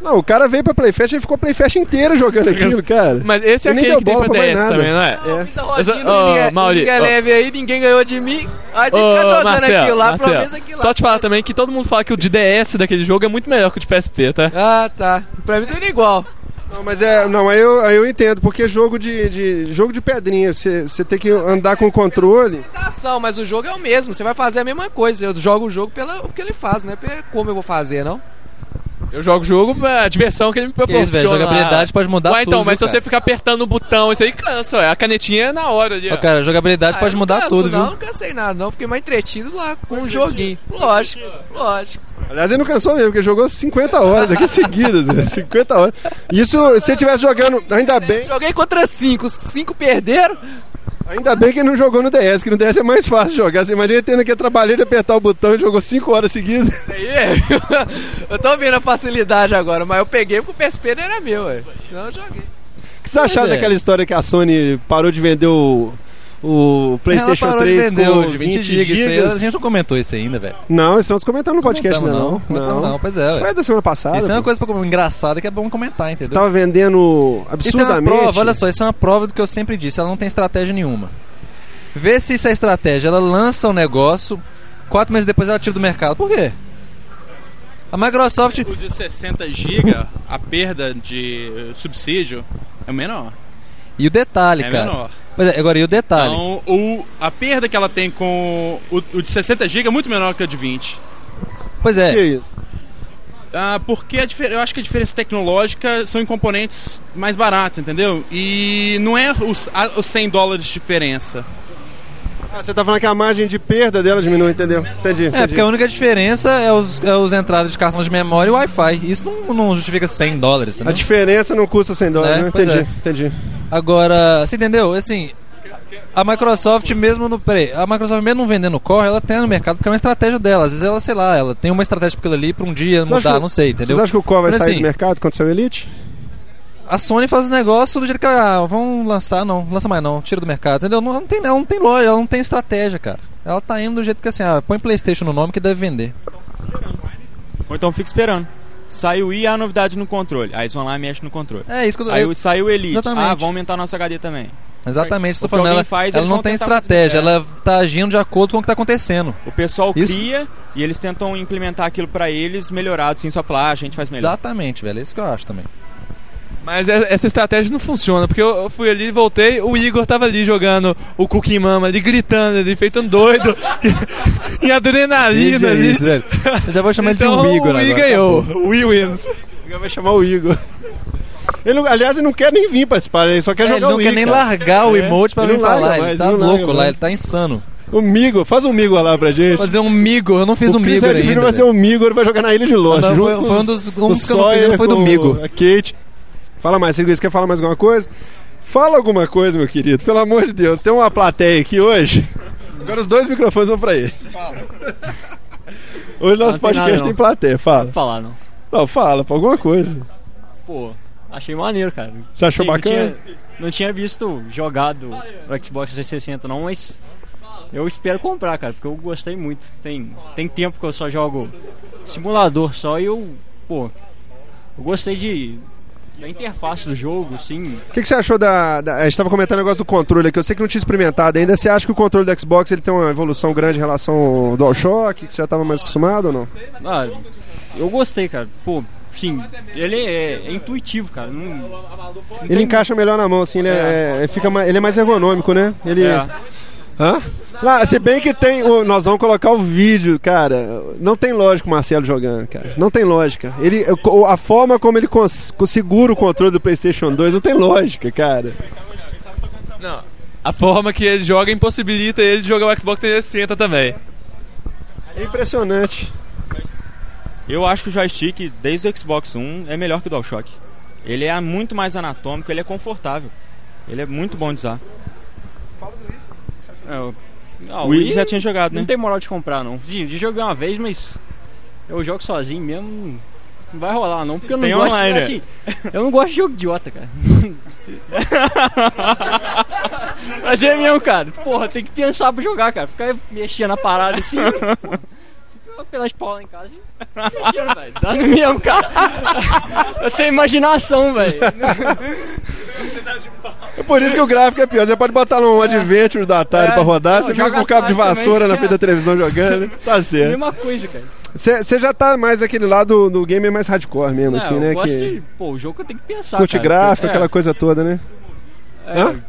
Não, o cara veio pra Playfest e ficou Playfest inteira jogando aquilo, cara. Mas esse é aquele que tem pra DS também, não é? É. Fiz a rodinha Ô, do Liga, Mauri, Liga ó. Leve aí, ninguém ganhou de mim. Aí tem que ficar jogando Marcelo, aquilo lá, Marcelo, aquilo lá. Só te falar também que todo mundo fala que o de DS daquele jogo é muito melhor que o de PSP, tá? Ah, tá. Pra mim tudo igual. Não, mas é. Não, aí eu, aí eu entendo, porque jogo de, de jogo de pedrinha, você você tem que andar com o controle. Ação, mas o jogo é o mesmo. Você vai fazer a mesma coisa. Eu jogo o jogo pelo que ele faz, não é pelo como eu vou fazer, não. Eu jogo o jogo pra diversão que ele me Que isso, proporciona. velho, jogabilidade pode mudar Ué, então, tudo, mas viu, se você cara? ficar apertando o botão, isso aí cansa, ué. A canetinha é na hora ali, ó. Ó, cara, jogabilidade Ah, pode mudar não canso, tudo, não, viu? Não cansei nada, não. Fiquei mais entretido lá com o joguinho. Lógico, lógico. Aliás, ele não cansou mesmo, porque jogou 50 horas aqui seguidas, né? 50 horas. Isso, se você estivesse jogando, ainda bem, Joguei contra cinco, os cinco perderam. ainda bem que ele não jogou no DS, que no DS é mais fácil jogar. Você imagina ele tendo que trabalhar de apertar o botão e jogou 5 horas seguidas. Isso aí é. Eu tô vendo a facilidade agora, mas eu peguei porque o PSP não era meu, ué. Senão eu joguei. O que você acharam é. daquela história que a Sony parou de vender o, o PlayStation Ela parou 3 de vender com o de 20 GB, isso aí, a gente não comentou isso ainda, velho. Não, isso nós comentamos no podcast, Comentamos, não. não. Comentamos não, pois é, Isso foi da semana passada. Isso é uma pô. coisa pra- engraçada que é bom comentar, entendeu? Tava vendendo Isso é uma absurdamente. prova, olha só, isso é uma prova do que eu sempre disse, ela não tem estratégia nenhuma. Vê se isso é estratégia, ela lança o negócio, quatro meses depois ela tira do mercado. Por quê? A Microsoft. O de 60 GB, a perda de subsídio é menor. E o detalhe, É cara. menor. Pois é, agora, e o detalhe? Então, o, a perda que ela tem com o, o de 60 GB é muito menor que a de 20. Pois é. Que isso? Ah, porque a eu acho que a diferença tecnológica são em componentes mais baratos, entendeu? E não é os, a- os 100 dólares de diferença. Ah, você tá falando que a margem de perda dela diminui, entendeu? Entendi. É, entendi. porque a única diferença é os, é os entradas de cartão de memória e Wi-Fi. Isso não, não justifica 100 dólares, A entendeu? diferença não custa 100 dólares, É, né? Entendi, é. entendi. Agora, você entendeu? Assim, a Microsoft mesmo no. Peraí, a Microsoft mesmo não vendendo core, ela tem no mercado porque é uma estratégia dela. Às vezes ela, sei lá, ela tem uma estratégia pra aquilo ali pra um dia Você acha mudar, que- não sei, entendeu? Vocês acham que o Core vai Mas, sair assim, do mercado quando sair o Elite? A Sony faz os negócios do jeito que ah, vão lançar, não, lança mais não, tira do mercado, entendeu? Não, não tem, ela não tem loja, ela não tem estratégia, cara. Ela tá indo do jeito que assim, ah, põe Playstation no nome que deve vender. Ou então fica esperando. Sai o I, a novidade no controle. Aí eles vão lá e mexem no controle. É isso que eu Aí eu- o- sai o Elite. Exatamente. Ah, vamos aumentar nosso HD também. Exatamente, O que falando. Ela, faz, ela não vão tem estratégia, melhor. ela tá agindo de acordo com o que tá acontecendo. O pessoal Isso- cria e eles tentam implementar aquilo pra eles melhorado, assim, só falar, ah, a gente faz melhor. Exatamente, velho, é isso que eu acho também. Mas é- essa estratégia não funciona, porque eu fui ali, voltei, o Igor tava ali jogando o Cookie Mama ali, gritando ali, feito um doido, em adrenalina ali. isso, velho. Eu já vou chamar ele de então, um Igor o I agora. ganhou, o I wins. Agora vai chamar o Igor. Ele, não- aliás, ele não quer nem vir participar, ele só quer É, ele jogar não o quer Igor. nem cara. largar o É, emote pra ele vir não falar. Ele mais, tá ele não louco lá, ele tá insano. O Migo, faz um Migo lá pra gente. Fazer um Migo, eu não fiz o um Chris Migo Redfield ainda. vai ser um Migo, ele vai jogar na Ilha de Lost. Não, junto foi- com foi um os- dos- um o dos que eu não fiz, Sawyer, foi do Migo. A Kate. Fala mais, Rodrigues, quer falar mais alguma coisa? Fala alguma coisa, meu querido, pelo amor de Deus. Tem uma plateia aqui hoje. Agora os dois microfones vão pra ele. Hoje nosso tem podcast nada, tem plateia, fala. Não falar, não. Não, fala, pra alguma coisa. Pô, achei maneiro, cara. Você achou Sim, bacana? Não tinha, não tinha visto jogado o Xbox 360, não, mas eu espero comprar, cara, porque eu gostei muito. Tem, tem tempo que eu só jogo simulador só e eu, pô, eu gostei de da interface do jogo, assim. O que, que você achou da, da- A gente tava comentando o negócio do controle aqui. Eu sei que não tinha experimentado ainda. Você acha que o controle do Xbox ele tem uma evolução grande em relação ao DualShock? Que você já tava mais acostumado ou não? Ah, eu gostei, cara. Pô, sim, ele é, é intuitivo, cara. Não, não Ele tem- encaixa melhor na mão, assim, ele é, é- fica mais, ele é mais ergonômico, né? Ele. É. Hã? Lá, se bem que tem. o- nós vamos colocar o vídeo, cara. Não tem lógica o Marcelo jogando, cara. Não tem lógica. Ele, a forma como ele cons- segura o controle do PlayStation 2 não tem lógica, cara. Não, a forma que ele joga impossibilita ele de jogar o Xbox 360 também. É impressionante. Eu acho que o joystick, desde o Xbox One, é melhor que o DualShock. Ele é muito mais anatômico, ele é confortável. Ele é muito bom de usar. É, o ah, O Wii já tinha jogado, né? Não tem moral de comprar, não. De, de jogar uma vez, mas eu jogo sozinho mesmo. não- vai rolar, não, porque eu não Tem gosto online, né? assim, Eu não gosto de jogo idiota, cara. mas é mesmo, cara. Porra, tem que pensar pra jogar, cara. Ficar mexendo na parada assim. Fica pelas pau lá em casa e mexendo, velho. Dá no mesmo, cara. Eu tenho imaginação, velho. É por isso que o gráfico é pior. Você pode botar um Adventure da Atari É, pra rodar, não, você fica com o cabo de vassoura também, na frente da televisão jogando. Tá certo. Mesma coisa, cara. Você já tá mais aquele lado do game mais hardcore mesmo, Não, assim, eu né? gosto Que de, pô, o jogo eu tenho que pensar, curte gráfico, porque- aquela é, coisa toda, né? é, Hã?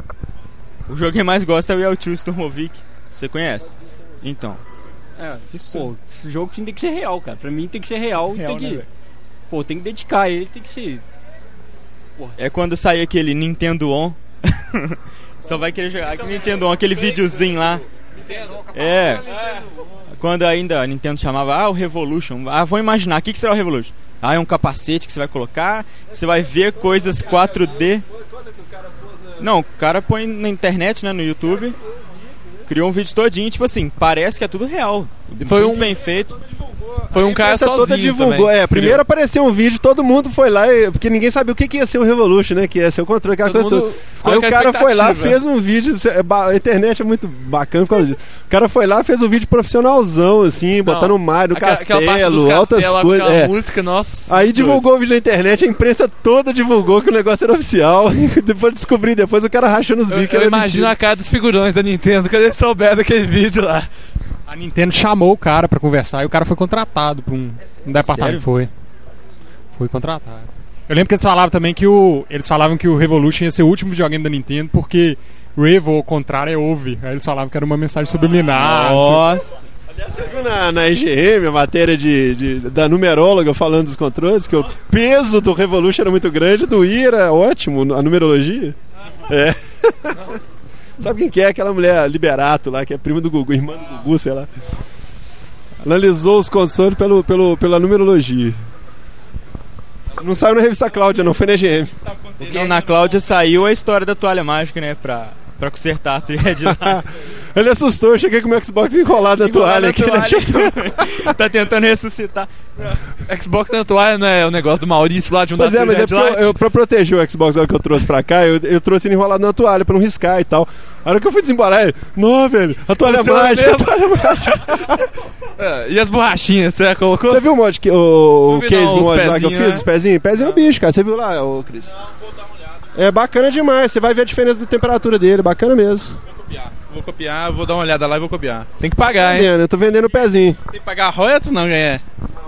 O jogo que eu mais gosto é o Yeltu Stormovic. Você conhece? Então. É, pô, esse jogo sim tem que ser real, cara. Pra mim tem que ser real, Real, tem né, que. velho? pô, tem que dedicar ele, tem que ser. É quando sair aquele Nintendo On. Só vai querer jogar aquele Nintendo On, aquele videozinho lá. É. Quando ainda a Nintendo chamava, ah, o Revolution. Ah, vou imaginar, o que, que será o Revolution? Ah, é um capacete que você vai colocar, você vai ver coisas 4D. Não, o cara põe na internet, né, no YouTube. Criou um vídeo todinho, tipo assim, parece que é tudo real. Foi Muito um- bem feito. Foi um cara sozinho toda divulgou. também. É, primeiro apareceu um vídeo, todo mundo foi lá, porque ninguém sabia o que, que ia ser o Revolution, né? Que ia ser o controle, aquela Todo coisa toda. Aí o cara foi lá, fez um vídeo. é A internet é muito bacana por causa disso. O cara foi lá, fez um vídeo profissionalzão, assim, botando o mar no dos castelo, altas coisas. é. música, nossa. Aí divulgou o vídeo na internet, a imprensa toda divulgou que o negócio era oficial. depois descobri, depois o cara rachando os Eu, bicos. eu era imagino mentira. a cara dos figurões da Nintendo quando eles souberam daquele vídeo lá. A Nintendo chamou o cara pra conversar e o cara foi contratado pra um, um departamento. Sério? Foi. Foi contratado. Eu lembro que eles falavam também que o. Eles falavam que o Revolution ia ser o último videogame da Nintendo porque Revo, ao contrário, é Ouve. Aí eles falavam que era uma mensagem subliminar. Nossa. Você viu na, na IGM a matéria de, de- da numeróloga falando dos controles, que o peso do Revolution era muito grande, do I era ótimo, a numerologia? É. Sabe quem que é aquela mulher Liberato lá, que é prima do Gugu, irmã do Gugu, sei lá. Analisou os consoles pelo, pelo, pela numerologia. Não saiu na revista Cláudia, não, foi na IGM. Não, na Cláudia saiu a história da toalha mágica, né? Pra, pra consertar a thread lá. Ele assustou, eu cheguei com o meu Xbox enrolado na toalha aqui. né? tá tentando ressuscitar. Xbox na toalha não é o negócio do Maurício lá de um Pois da é, mas é porque eu, eu, pra proteger o Xbox na hora que eu trouxe pra cá, eu, eu trouxe ele enrolado na toalha pra não riscar e tal. A hora que eu fui desembalar ele, não, velho, a toalha Funciona mágica, a toalha mágica. É, E as borrachinhas, você colocou? Você viu o mod, que, o, o case não, mod lá que eu fiz, né? os pezinhos? Pezinho é um bicho, cara. Você viu lá, ô Cris? É bacana demais, você vai ver a diferença da temperatura dele, bacana mesmo. Vou copiar, vou dar uma olhada lá e vou copiar. Tem que pagar, hein? Vendendo, eu tô vendendo o pezinho. Tem que pagar royalties não, ganhar.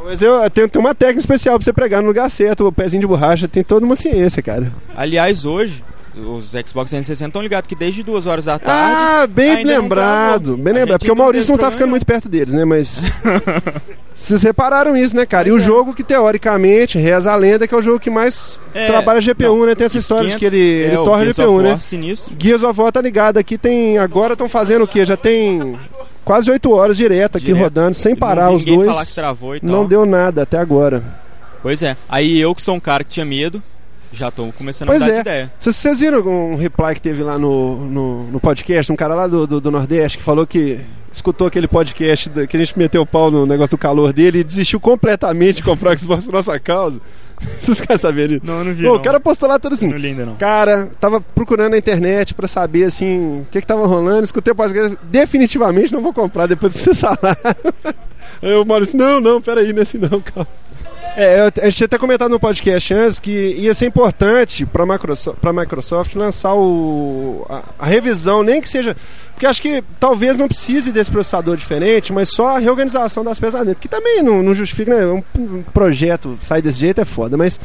Mas eu, eu tenho, tenho uma técnica especial pra você pregar no lugar certo, o pezinho de borracha, tem toda uma ciência, cara. Aliás, hoje, os Xbox 360 estão ligados que desde duas horas da tarde. Ah, bem lembrado, bem lembrado. Porque o Maurício não tá ficando muito perto deles, né? Mas. Vocês repararam isso, né, cara? e o é. jogo que, teoricamente, reza a lenda que é o jogo que mais É, trabalha GPU, não, né? Tem essa história de que ele, ele é, torra Gears GPU, né? War sinistro. Gears of War tá ligado aqui, tem. Agora estão fazendo o quê? Já tem quase 8 horas direto aqui Direto. rodando, sem parar os dois. falar que travou e tal. Não deu nada até agora. Pois é. Aí eu, que sou um cara que tinha medo, já tô começando a Pois mudar é. de ideia. Vocês viram um reply que teve lá no, no, no podcast, um cara lá do, do, do Nordeste que falou que escutou aquele podcast que a gente meteu o pau no negócio do calor dele e desistiu completamente de comprar o Xbox por nossa causa. Vocês querem saber disso? Não, não vi. Pô, não. o cara postou lá tudo assim. Não li ainda não. Cara, tava procurando na internet pra saber assim o que que tava rolando, escutei o podcast, definitivamente não vou comprar depois que vocês falaram. Aí o Maurício, não, não, peraí, não é assim não, calma. É, eu- a gente tinha até comentado no podcast antes que ia ser importante para Microsoft, pra Microsoft lançar o, a, a revisão, nem que seja. Porque acho que talvez não precise desse processador diferente, mas só a reorganização das peças dentro, que também não, não justifica, né? Um, um projeto sair desse jeito é foda, mas.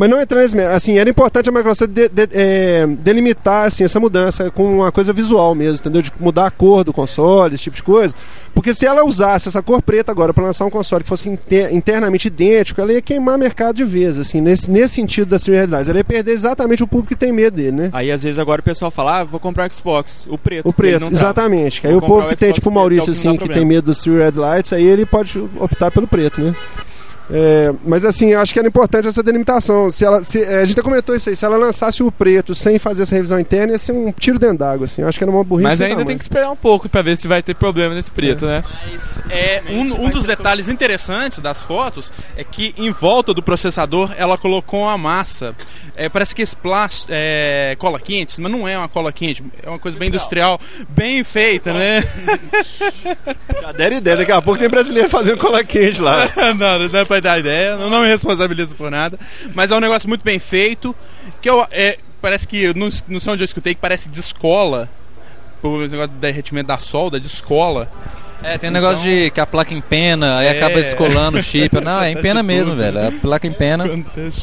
Mas não nesse. mérito. Assim, era importante a Microsoft de- de- é, delimitar assim, essa mudança com uma coisa visual mesmo, entendeu? De mudar a cor do console, esse tipo de coisa. Porque se ela usasse essa cor preta agora para lançar um console que fosse inter- internamente idêntico, ela ia queimar mercado de vez, assim, nesse, nesse sentido da Street Headlines. Ela ia perder exatamente o público que tem medo dele, né? Aí às vezes agora o pessoal fala, ah, vou comprar o Xbox, o preto. O preto, exatamente. Que aí o povo que tem, tipo o Maurício, é assim, que tem medo dos Three Red Lights, aí ele pode optar pelo preto, né? É, mas assim, eu acho que era importante essa delimitação. Se ela, se, é, a gente até comentou isso aí, se ela lançasse o preto sem fazer essa revisão interna, ia ser um tiro dentro d'água, assim. Acho que era uma burrice. Mas ainda tamanho. tem que esperar um pouco pra ver se vai ter problema nesse preto, né? É, um, um dos detalhes interessantes das fotos é que em volta do processador ela colocou uma massa. É, parece que esse plástico é cola quente, mas não é uma cola quente, é uma coisa bem industrial, bem feita, né? Já deram ideia, daqui a pouco tem brasileiro fazendo cola quente lá. não, não dá pra dar ideia, não, não me responsabilizo por nada. Mas é um negócio muito bem feito, que eu, é, parece que, não, não sei onde eu escutei, que parece descola, por negócio do derretimento da solda, descola. É, tem um negócio de que a placa empena, aí É. acaba descolando o chip. Não, é empena mesmo, velho. A placa empena.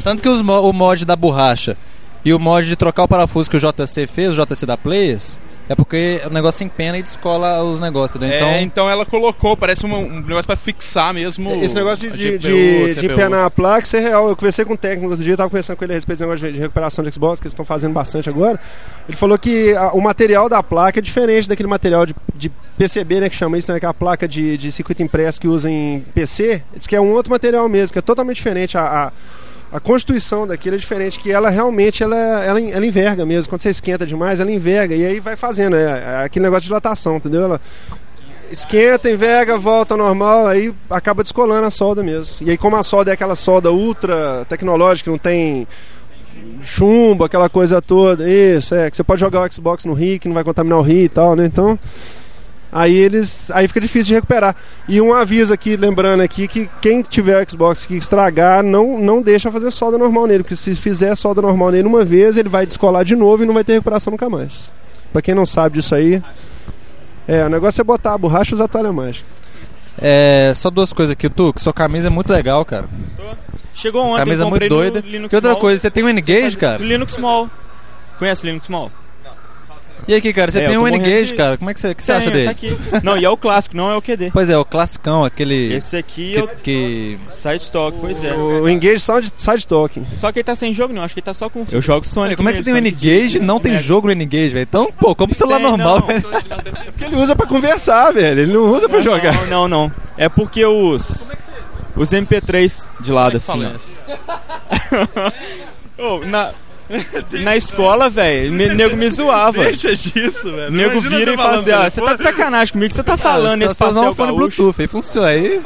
Tanto que os o mod da borracha e o mod de trocar o parafuso que o JC fez, o JC da Players, é porque o negócio empena e descola os negócios, entendeu? Então, Então, então ela colocou, parece uma- um negócio pra fixar mesmo. Esse negócio de, de, GPU, de, de empenar a placa, isso é real. Eu conversei com o técnico outro dia, eu tava conversando com ele a respeito desse negócio de, de recuperação de Xbox, que eles estão fazendo bastante agora. Ele falou que a- o material da placa é diferente daquele material de, de PCB, né, que chama isso, né, que é a placa de, de circuito impresso que usa em PC. Diz que é um outro material mesmo, que é totalmente diferente. A, a, a constituição daquilo é diferente, que ela realmente ela, ela, ela enverga mesmo. Quando você esquenta demais, ela enverga. E aí vai fazendo. É, é aquele negócio de dilatação, entendeu? Ela esquenta, enverga, volta ao normal, aí acaba descolando a solda mesmo. E aí, como a solda é aquela solda ultra tecnológica, não tem chumbo, aquela coisa toda, isso, é, que você pode jogar o Xbox no RI, que não vai contaminar o RI e tal, né? Então. Aí eles. Aí fica difícil de recuperar. E um aviso aqui, lembrando aqui, que quem tiver o Xbox que estragar, não, não deixa fazer solda normal nele. Porque se fizer solda normal nele uma vez, ele vai descolar de novo e não vai ter recuperação nunca mais. Pra quem não sabe disso aí, É, o negócio é botar a borracha e usar a toalha mágica. É, só duas coisas aqui, tu, que sua camisa é muito legal, cara. Chegou ontem, Camisa muito comprei no doida. Linux Que outra Mall. coisa, você tem um N-Gage, cara? Linux Small. Conhece o Linux Small? E aqui, cara, você É, tem um N-Gage, de- cara. Como é que você, que você acha dele? Tá aqui. Não, e é o clássico, não é o QD. Pois é, o classicão, aquele. Esse aqui que, é o que... Side Talk, pois é. O, o Engage Sound Side Talking. Só que ele tá sem jogo, não. Acho que ele tá só com. Eu jogo Sonic. Como é que você tem um N-Gage e não tem Mega. jogo no N-Gage, velho? Então, pô, como celular Tem, normal, velho. Que ele usa pra conversar, velho. Ele não usa pra jogar. Não, não, não. É porque os. Os MP3 de lado, assim, ó. Ô, na. Na escola, velho, nego me zoava. Deixa disso, velho. Nego Imagina vira e fala assim, pelo você tá de sacanagem comigo, você tá falando Ah, esse só, só usar pastel um fone gaúcho. Bluetooth aí, funciona aí.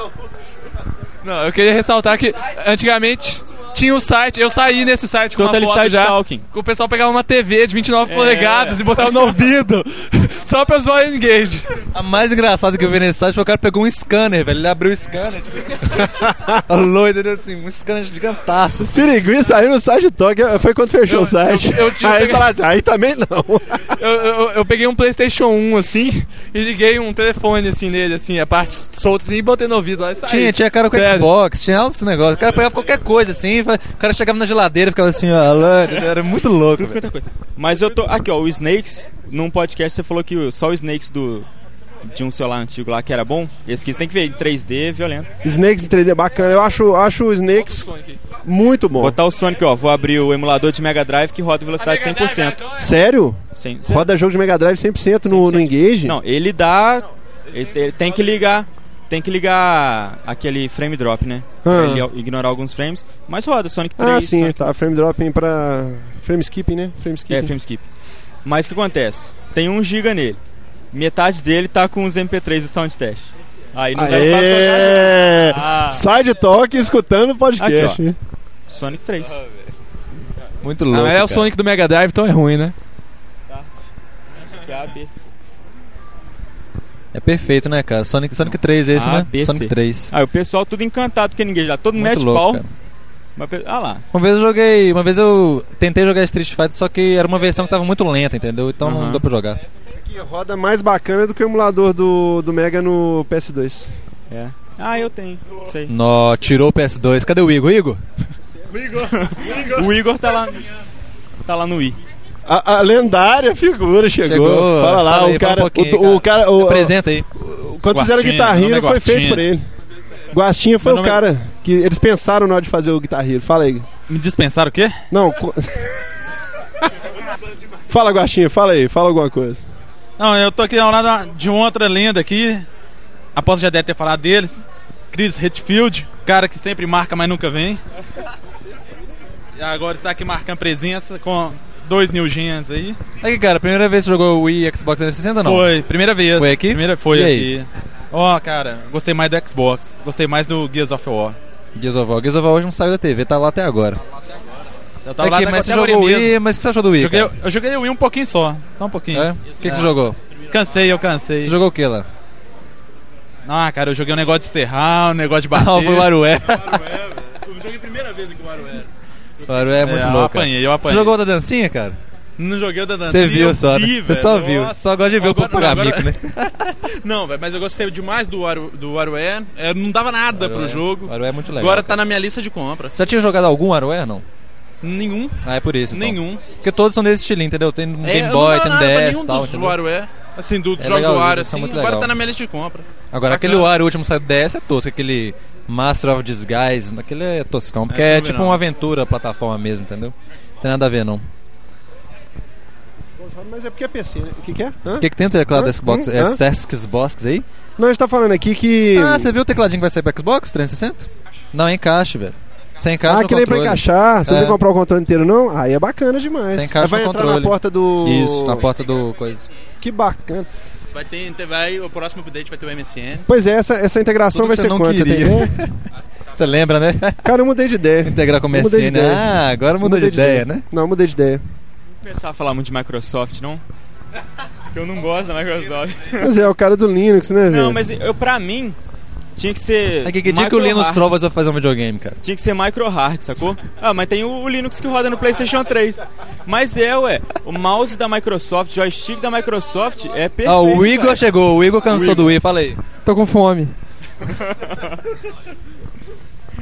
Não, eu queria ressaltar que antigamente tinha o site, eu saí nesse site com uma Totally foto Side já, Talking. o pessoal pegava uma TV de 29 É. polegadas e botava no ouvido, só pra zoar o Engage. A mais engraçada que eu vi nesse site foi o cara pegou um scanner, velho. Ele abriu o scanner, tipo assim. Entendeu? Assim, um scanner gigantaço. Siriguí saiu no Side Talk. Foi quando fechou Eu- o site. eu- eu tinha aí falaram assim, aí também não. Eu, eu, eu peguei um Playstation 1 assim, e liguei um telefone assim nele, assim, a parte solta assim, e botei no ouvido lá e saí. Tinha, tinha cara com Sério. Xbox, tinha altos negócios. O cara pegava qualquer coisa assim, o cara chegava na geladeira e ficava assim, ó, Alane, era muito louco. É. Mas eu tô. Aqui, ó, o Snakes, num podcast você falou que só o Snakes do. De um celular antigo lá que era bom. Esse aqui você tem que ver em 3D, violento. Snakes em 3D bacana. Eu acho, acho o Snakes muito bom. Botar o Sonic, ó. Vou abrir o emulador de Mega Drive que roda velocidade 100%. Sério? Sim. Roda jogo de Mega Drive 100% no, no Engage? Não, ele dá. Ele tem que ligar. Tem que ligar aquele frame drop, né? Ah. Pra ele ignorar alguns frames. Mas roda Sonic 3. Ah, sim, Sonic tá. Frame dropping pra. Frame skipping, né? Frame skipping. É, frame skip. Mas o que acontece? Tem 1 GB nele. Metade dele tá com os MP3 do Sound Test. Aí não dá espaço Aê! pra ah, Side Talk escutando o podcast. Aqui, Sonic 3. Muito Ah, louco. mas é o. Sonic do Mega Drive, então é ruim, né? Que é a ABC. É perfeito, né, cara? Sonic, Sonic 3 esse, Ah, né? BC. Sonic 3. Ah, o pessoal tudo encantado porque ninguém já todo Muito mete louco, pau. ah lá. Uma vez eu joguei. Uma vez eu tentei jogar Street Fighter, só que era uma versão que tava muito lenta, entendeu? Então não deu pra jogar. Que roda mais bacana do que o emulador do, do Mega no PS2. É. Ah, eu tenho. Sei. Nó, tirou o PS2. Cadê o Igor? Igor? O Igor tá lá. Tá lá no Wii. A, a lendária figura chegou. Chegou. Fala lá, o cara. um o, o cara o, Apresenta aí. o- quando fizeram o Guastinha, Guitar meu nome Hero é foi feito por ele. Guastinha foi o é- cara que eles pensaram na hora de fazer o Guitar Hero. Fala aí. Me dispensaram o quê? Não. co- fala, Guastinha, fala aí, fala alguma coisa. Não, eu tô aqui ao lado de uma outra lenda aqui. Aposto que já deve ter falado dele. Chris Hetfield, cara que sempre marca, mas nunca vem. E agora está aqui marcando presença com dois New Gens aí. Aqui, cara, primeira vez que você jogou o Wii Xbox 360 não? Foi, primeira vez. Foi aqui? Primeira, foi aqui. Ó, cara, gostei mais do Xbox. Gostei mais do Gears of War. Gears of War. Gears of War hoje não saiu da TV, tá lá até agora. Eu tava lá Aqui, até mas você jogou mesmo. Wii, mas o que você achou do Wii, Joguei, eu joguei o Wii um pouquinho só. Só um pouquinho. É? O que, que você É. jogou? Cansei, eu cansei. Você jogou o que lá? Ah, cara, eu joguei um negócio de serrar, um negócio de bater. Ah, foi o WarioWare. Eu joguei a primeira vez aqui o. O WarioWare é muito É, eu louco. apanhei, cara. eu apanhei. Você jogou o da dancinha, cara? Não joguei o da dancinha. Você viu eu só, né? vi, Você velho. só viu. Nossa. Só gosta de ver o Agora- corpo não, agora- né? Não, velho, mas eu gostei demais do Wario, do. É, não dava nada pro jogo. WarioWare é muito legal, Agora cara. tá na minha lista de compra. Você já tinha jogado algum WarioWare, não? Nenhum. Ah, é por isso. então. Nenhum. Porque todos são desse estilo, entendeu? Tem É, Game eu Boy, tem DS e tal. dos? WarioWare. Assim, do É jogo legal, do Wario, assim. Agora legal. tá na minha lista de compra. Agora, Bacana. aquele Wario último saiu do DS é tosco, aquele Master of Disguise, aquele é toscão, porque é vi, tipo não. uma aventura plataforma mesmo, entendeu? Não tem nada a ver, não. Mas é porque é PC, né? O que, que é? O que, que tem o teclado Hã? do Xbox? Hum? É Hã? Xbox aí? Não, a gente tá falando aqui que. Ah, você viu o tecladinho que vai sair pro Xbox 360? Não, encaixe, velho. Sem encaixe Ah, no que nem pra controle. encaixar, você É. não tem que comprar o controle inteiro, não? Aí é bacana demais. Sem encaixe Aí vai no entrar controle. na porta do. Isso, na porta do coisa. Que bacana. Vai ter, vai, o próximo update vai ter o MSN. Pois é, essa, essa integração Tudo vai ser você não quanto? Você tem queria. ideia? Você lembra, né? Cara, eu mudei de ideia. Integrar com o de MSN. ideia. Ah, agora mudou de Mudei ideia, né? Não, eu mudei de ideia. Não começar a falar muito de Microsoft, não? Porque eu não gosto da Microsoft. Mas é, o cara do Linux, né, velho? Não, mas eu, pra mim, tinha que ser. É que, que dia que o Linus hard. Trovas vai fazer um videogame, cara? Tinha que ser micro hard, sacou? Ah, mas tem o, o Linux que roda no PlayStation 3. Mas é, ué. O mouse da Microsoft, joystick da Microsoft é perfeito. Ah, o Igor cara. chegou, o Igor cansou do Wii, fala aí. Tô com fome.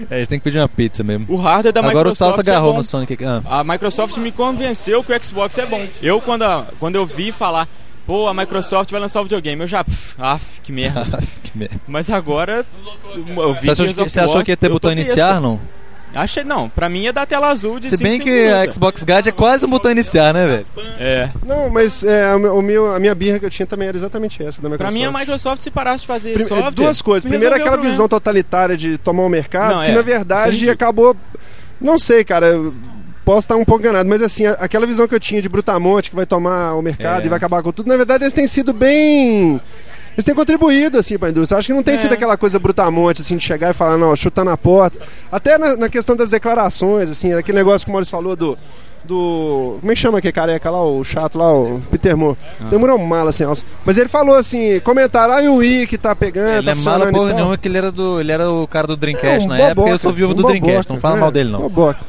É, a gente tem que pedir uma pizza mesmo. O hardware da Agora o Microsoft Salsa agarrou é no Sonic aqui. Ah. A Microsoft me convenceu que o Xbox é bom. Eu, quando, a- quando eu vi falar, pô, a Microsoft vai lançar o videogame, eu já, pff, af, que merda. que merda. Mas agora, eu vi Você achou, você achou que ia ter botão iniciar, não? Achei, não, pra mim ia dar tela azul de Se bem que a Xbox Guide é quase um botão iniciar, né, velho? É. Não, mas é, o meu- a minha birra que eu tinha também era exatamente essa da Pra Microsoft. mim, a Microsoft, se parasse de fazer Prime- software... duas coisas. Primeiro, aquela visão totalitária de tomar o mercado, Não, que é. na é verdade ridículo. acabou. Não sei, cara. Eu Posso estar um pouco enganado, mas assim, a- aquela visão que eu tinha de Brutamonte que vai tomar o mercado É. e vai acabar com tudo, na verdade eles têm sido bem. Eles têm contribuído, assim, pra indústria. Eu Acho que não tem É. sido aquela coisa brutamonte, assim, de chegar e falar, não, chutando a porta. Até na, na questão das declarações, assim, aquele negócio que o Maurício falou do. Do. Como é que chama aquele careca lá, o chato lá, o Peter Moore? Ah. Demorou um mala assim. Mas ele falou assim: comentaram, ah, e o Wii que tá pegando, Ele tá é mala porra tal." nenhuma que ele era, do, ele era o cara do Dreamcast É, um na época e eu boboca, sou viúvo um do Dreamcast, boboca, não fala é, mal dele não. boboca.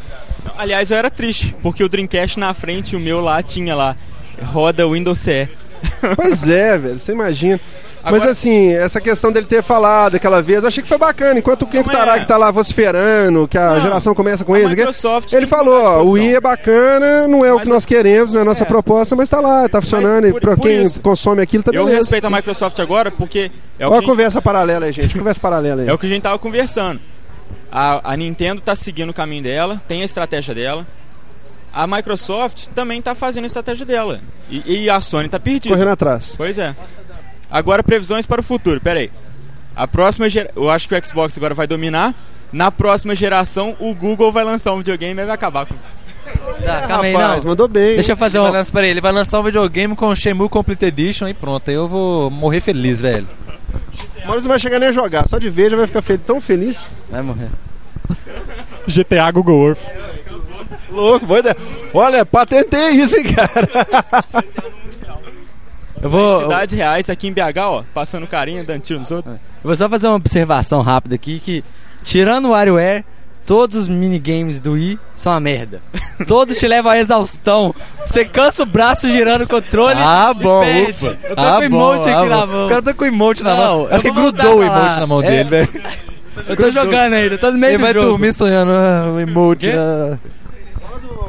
Aliás, eu era triste, porque o Dreamcast na frente, o meu lá tinha lá, roda Windows CE. Pois é, velho, você imagina. Mas Agora- assim, essa questão dele ter falado aquela vez, eu achei que foi bacana. Enquanto o Kenko é. Taraki tá lá vociferando, que a Não, geração começa com ele tem falou: ó, o. Wii é bacana, não é o Mas que nós eu- queremos, não é a nossa É. proposta, mas tá lá, tá funcionando. e por- pra por quem isso, consome aquilo, tá Eu beleza. respeito a Microsoft agora porque é o, Olha a gente, conversa paralela aí, gente. Conversa paralela aí. é o que a gente tava conversando. A, a Nintendo tá seguindo o caminho dela, tem a estratégia dela. A Microsoft também tá fazendo a estratégia dela. E, e a Sony tá perdida. Correndo atrás. Pois é. Agora previsões para o futuro. Pera aí. A próxima gera... eu acho que o Xbox agora vai dominar. Na próxima geração, o Google vai lançar um videogame e vai acabar com. Tá, calma aí, Rapaz, não. mandou bem. Deixa eu fazer Ele um. vai lançar, peraí, ele vai lançar um videogame com o Shenmue Complete Edition e pronto, aí eu vou morrer feliz, velho. O Maurício não vai chegar nem a jogar, só de ver já vai ficar tão feliz. Vai morrer. GTA Google Earth. Louco, boa ideia. Olha, patentei isso, hein, cara. Eu vou. Cidades reais aqui em BH, ó, passando carinha, dando tiro nos outros. Eu vou só fazer uma observação rápida aqui que, tirando o WarioWare, todos os minigames do Wii são uma merda. Todos te levam à exaustão. Você cansa o braço girando o controle Ah, e bom, perde. ufa. Eu tô Ah, com emote bom, aqui ah, na bom. mão. O cara tá com emote na mão. Não, Acho que grudou o emote na mão É. dele, velho. Eu tô jogando ainda, tô no meio Ele do vai jogo. dormir sonhando, ah, o emote. Ah.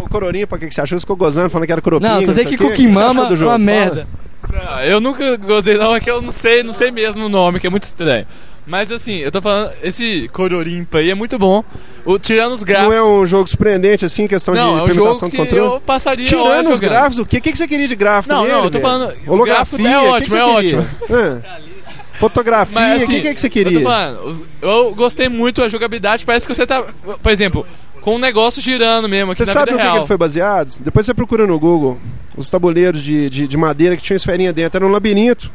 O Cororinha, pra que que você achou? Você ficou gozando, falando que era Coropinha. Não, só sei que o quê. Cookie O que você Mama achou do é jogo? uma Fala. merda. Não, eu nunca gostei não, é que eu não sei, não sei mesmo o nome, que é muito estranho. Mas assim, eu tô falando, esse Cororimpa aí é muito bom. O, tirando os Não gráficos. é um jogo surpreendente, assim, questão Não, de é um implementação que controle? eu passaria Tirando os jogando. gráficos, o que, o que que você queria de gráfico Não, nele, não, eu tô velho? falando, o Holografia, gráfico é que ótimo, que é ótimo. Fotografia, o Mas, que, assim, que, que você Eu, queria? tô falando, eu gostei muito da jogabilidade, parece que você tá, por exemplo, com um negócio girando mesmo aqui Você na sabe no que, que ele foi baseado? Depois você procura no Google. Os tabuleiros de, de, de madeira que tinham esferinha dentro. Era um labirinto.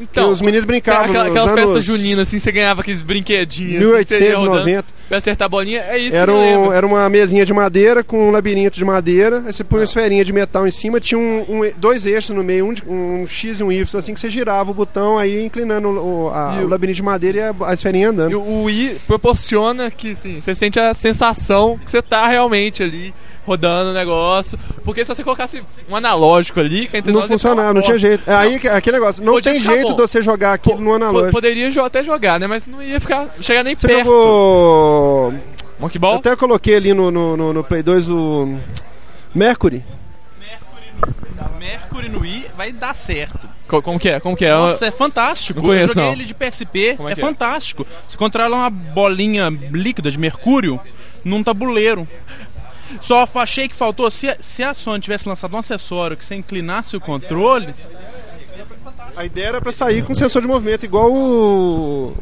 Então, os meninos brincavam aquela- aquelas festas juninas, assim, você ganhava aqueles brinquedinhos. assim, você ia rodando 1890. Pra acertar a bolinha, é isso Era, que eu um, era uma mesinha de madeira com um labirinto de madeira. Aí você põe uma esferinha de metal em cima, tinha um, um- dois eixos no meio, um, um X e um Y, assim que você girava o botão, aí inclinando o, a- o labirinto de madeira e a, a esferinha andando. E o Wii proporciona que assim, você sente a sensação que você tá realmente ali rodando o negócio. Porque se você colocasse um analógico ali, que Não funcionava, não tinha jeito. É aí que aquele negócio, não Podia tem jeito bom. de você jogar aquilo no Po- analógico. Poderia jo- até jogar, né? Mas não ia ficar chegar nem Você perto. jogou. Monkey Eu até coloquei ali no, no, no- no Play 2 o. Mercury. Mercury no Wii vai dar certo. Co- Como que é? Como que é? Nossa, é fantástico. Não conheço, eu joguei não. ele de PSP, é é, é? fantástico. Você controla uma bolinha líquida de mercúrio num tabuleiro. Só achei que faltou, se, a- se a Sony tivesse lançado um acessório que você inclinasse o controle, A ideia era pra sair com sensor de movimento, igual o.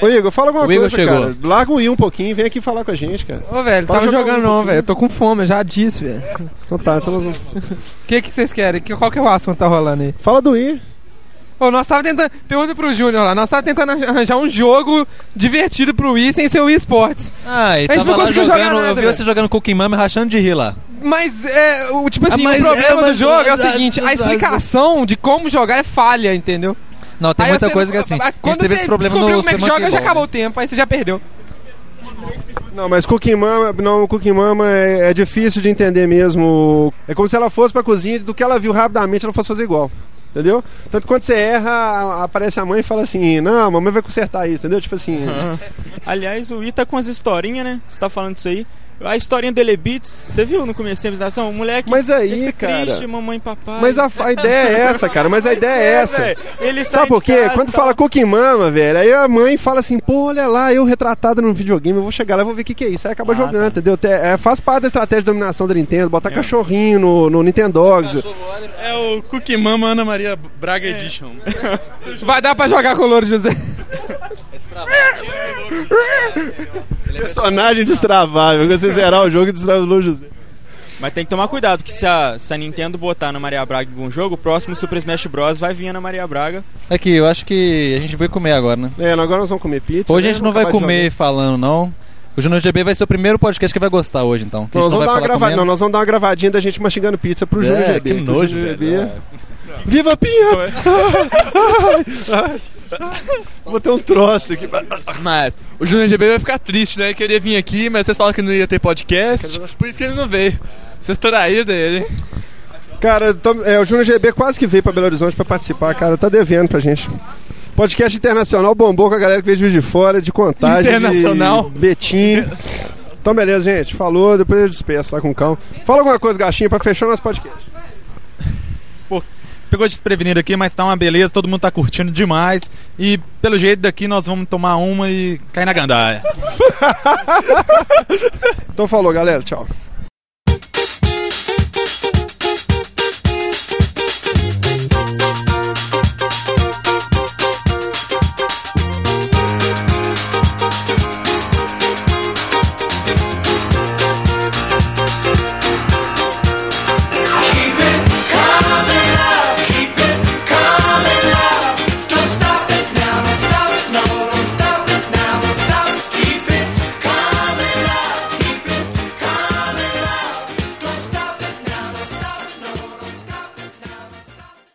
Ô Igor, fala alguma O Igor coisa, chegou. cara. Larga o I um pouquinho e vem aqui falar com a gente, cara. Ô, velho, Pode tava jogar jogando um não, pouquinho. velho. Eu tô com fome, eu já disse, velho. Então tá, então nós vamos. O que que vocês querem? Que- Qual que é o assunto que tá rolando aí? Fala do I. Ô, nós tava tentando. Pergunta pro Júnior lá. Nós tava tentando arranjar um jogo divertido pro Wii sem ser o Wii Sports. Ah, e A gente não conseguiu jogando, jogar nada, eu vi velho. você jogando Cookie Mama e rachando de rir lá. Mas, é, o, tipo assim, Ah, o problema é, do jogo é o seguinte: a explicação de como jogar é falha, entendeu? Não, tem Aí muita você- coisa que é assim. A gente Quando teve você esse problema descobriu no como é que joga, já Ball, acabou o tempo, aí você já perdeu. Não, mas Cookie Mama, não, Cookie Mama é, é difícil de entender mesmo. É como se ela fosse pra cozinha, do que ela viu rapidamente, ela fosse fazer igual. Entendeu? Tanto quando você erra, aparece a mãe e fala assim: Não, a mamãe vai consertar isso, entendeu? Tipo assim. Aliás, o I tá com as historinhas, né? Você tá falando disso aí. A historinha do Elebeats, você viu no começo da apresentação? O moleque. Mas aí, cara. Triste, mamãe e papai. Mas a, a ideia é essa, cara. Mas a ideia é essa. velho. Ele Sabe por quê? casa, Quando tal. fala Cookie Mama, velho, aí a mãe fala assim, pô, olha lá, eu retratada num videogame, eu vou chegar lá e vou ver o que, que é isso. Aí acaba Ah, jogando, tá. entendeu? Te- é, faz parte da estratégia de dominação da Nintendo, botar cachorrinho no, no Nintendogs. É o Cookie Mama Ana Maria Braga Edition. Vai dar pra jogar com o Louro José. Personagem destravável. Você zerar o jogo e destravar o José. Mas tem que tomar cuidado, que se a, se a Nintendo botar na Maria Braga em algum jogo, o próximo Super Smash Bros. vai vir na Maria Braga. É que eu acho que a gente vai comer agora, né? É, agora nós vamos comer pizza. Hoje né? a gente não vai comer falando, não. O Junior GB vai ser o primeiro podcast que vai gostar hoje, então. Que a Nós vamos, vai dar grava... não, nós vamos dar uma gravadinha da gente mastigando pizza pro É, Júnior GB. que nojo, Júnior. GB. É. Viva Pinha! Vou ter um troço aqui. Mas o Júnior GB vai ficar triste, né? Ele queria vir aqui, mas vocês falaram que não ia ter podcast. Por isso que ele não veio. Vocês traíram ele, hein? Cara, tam- é, o Júnior GB quase que veio pra Belo Horizonte pra participar, cara. Tá devendo pra gente. Podcast internacional bombou com a galera que veio de fora, de contagem. Internacional. De Betim. Então, beleza, gente. Falou, depois eu despeço, tá com calma. Fala alguma coisa, Gaxinha, pra fechar nosso podcast. Pegou desprevenido aqui, mas tá uma beleza, todo mundo tá curtindo demais. E pelo jeito daqui nós vamos tomar uma e cair na gandaia. Então falou, galera. Tchau.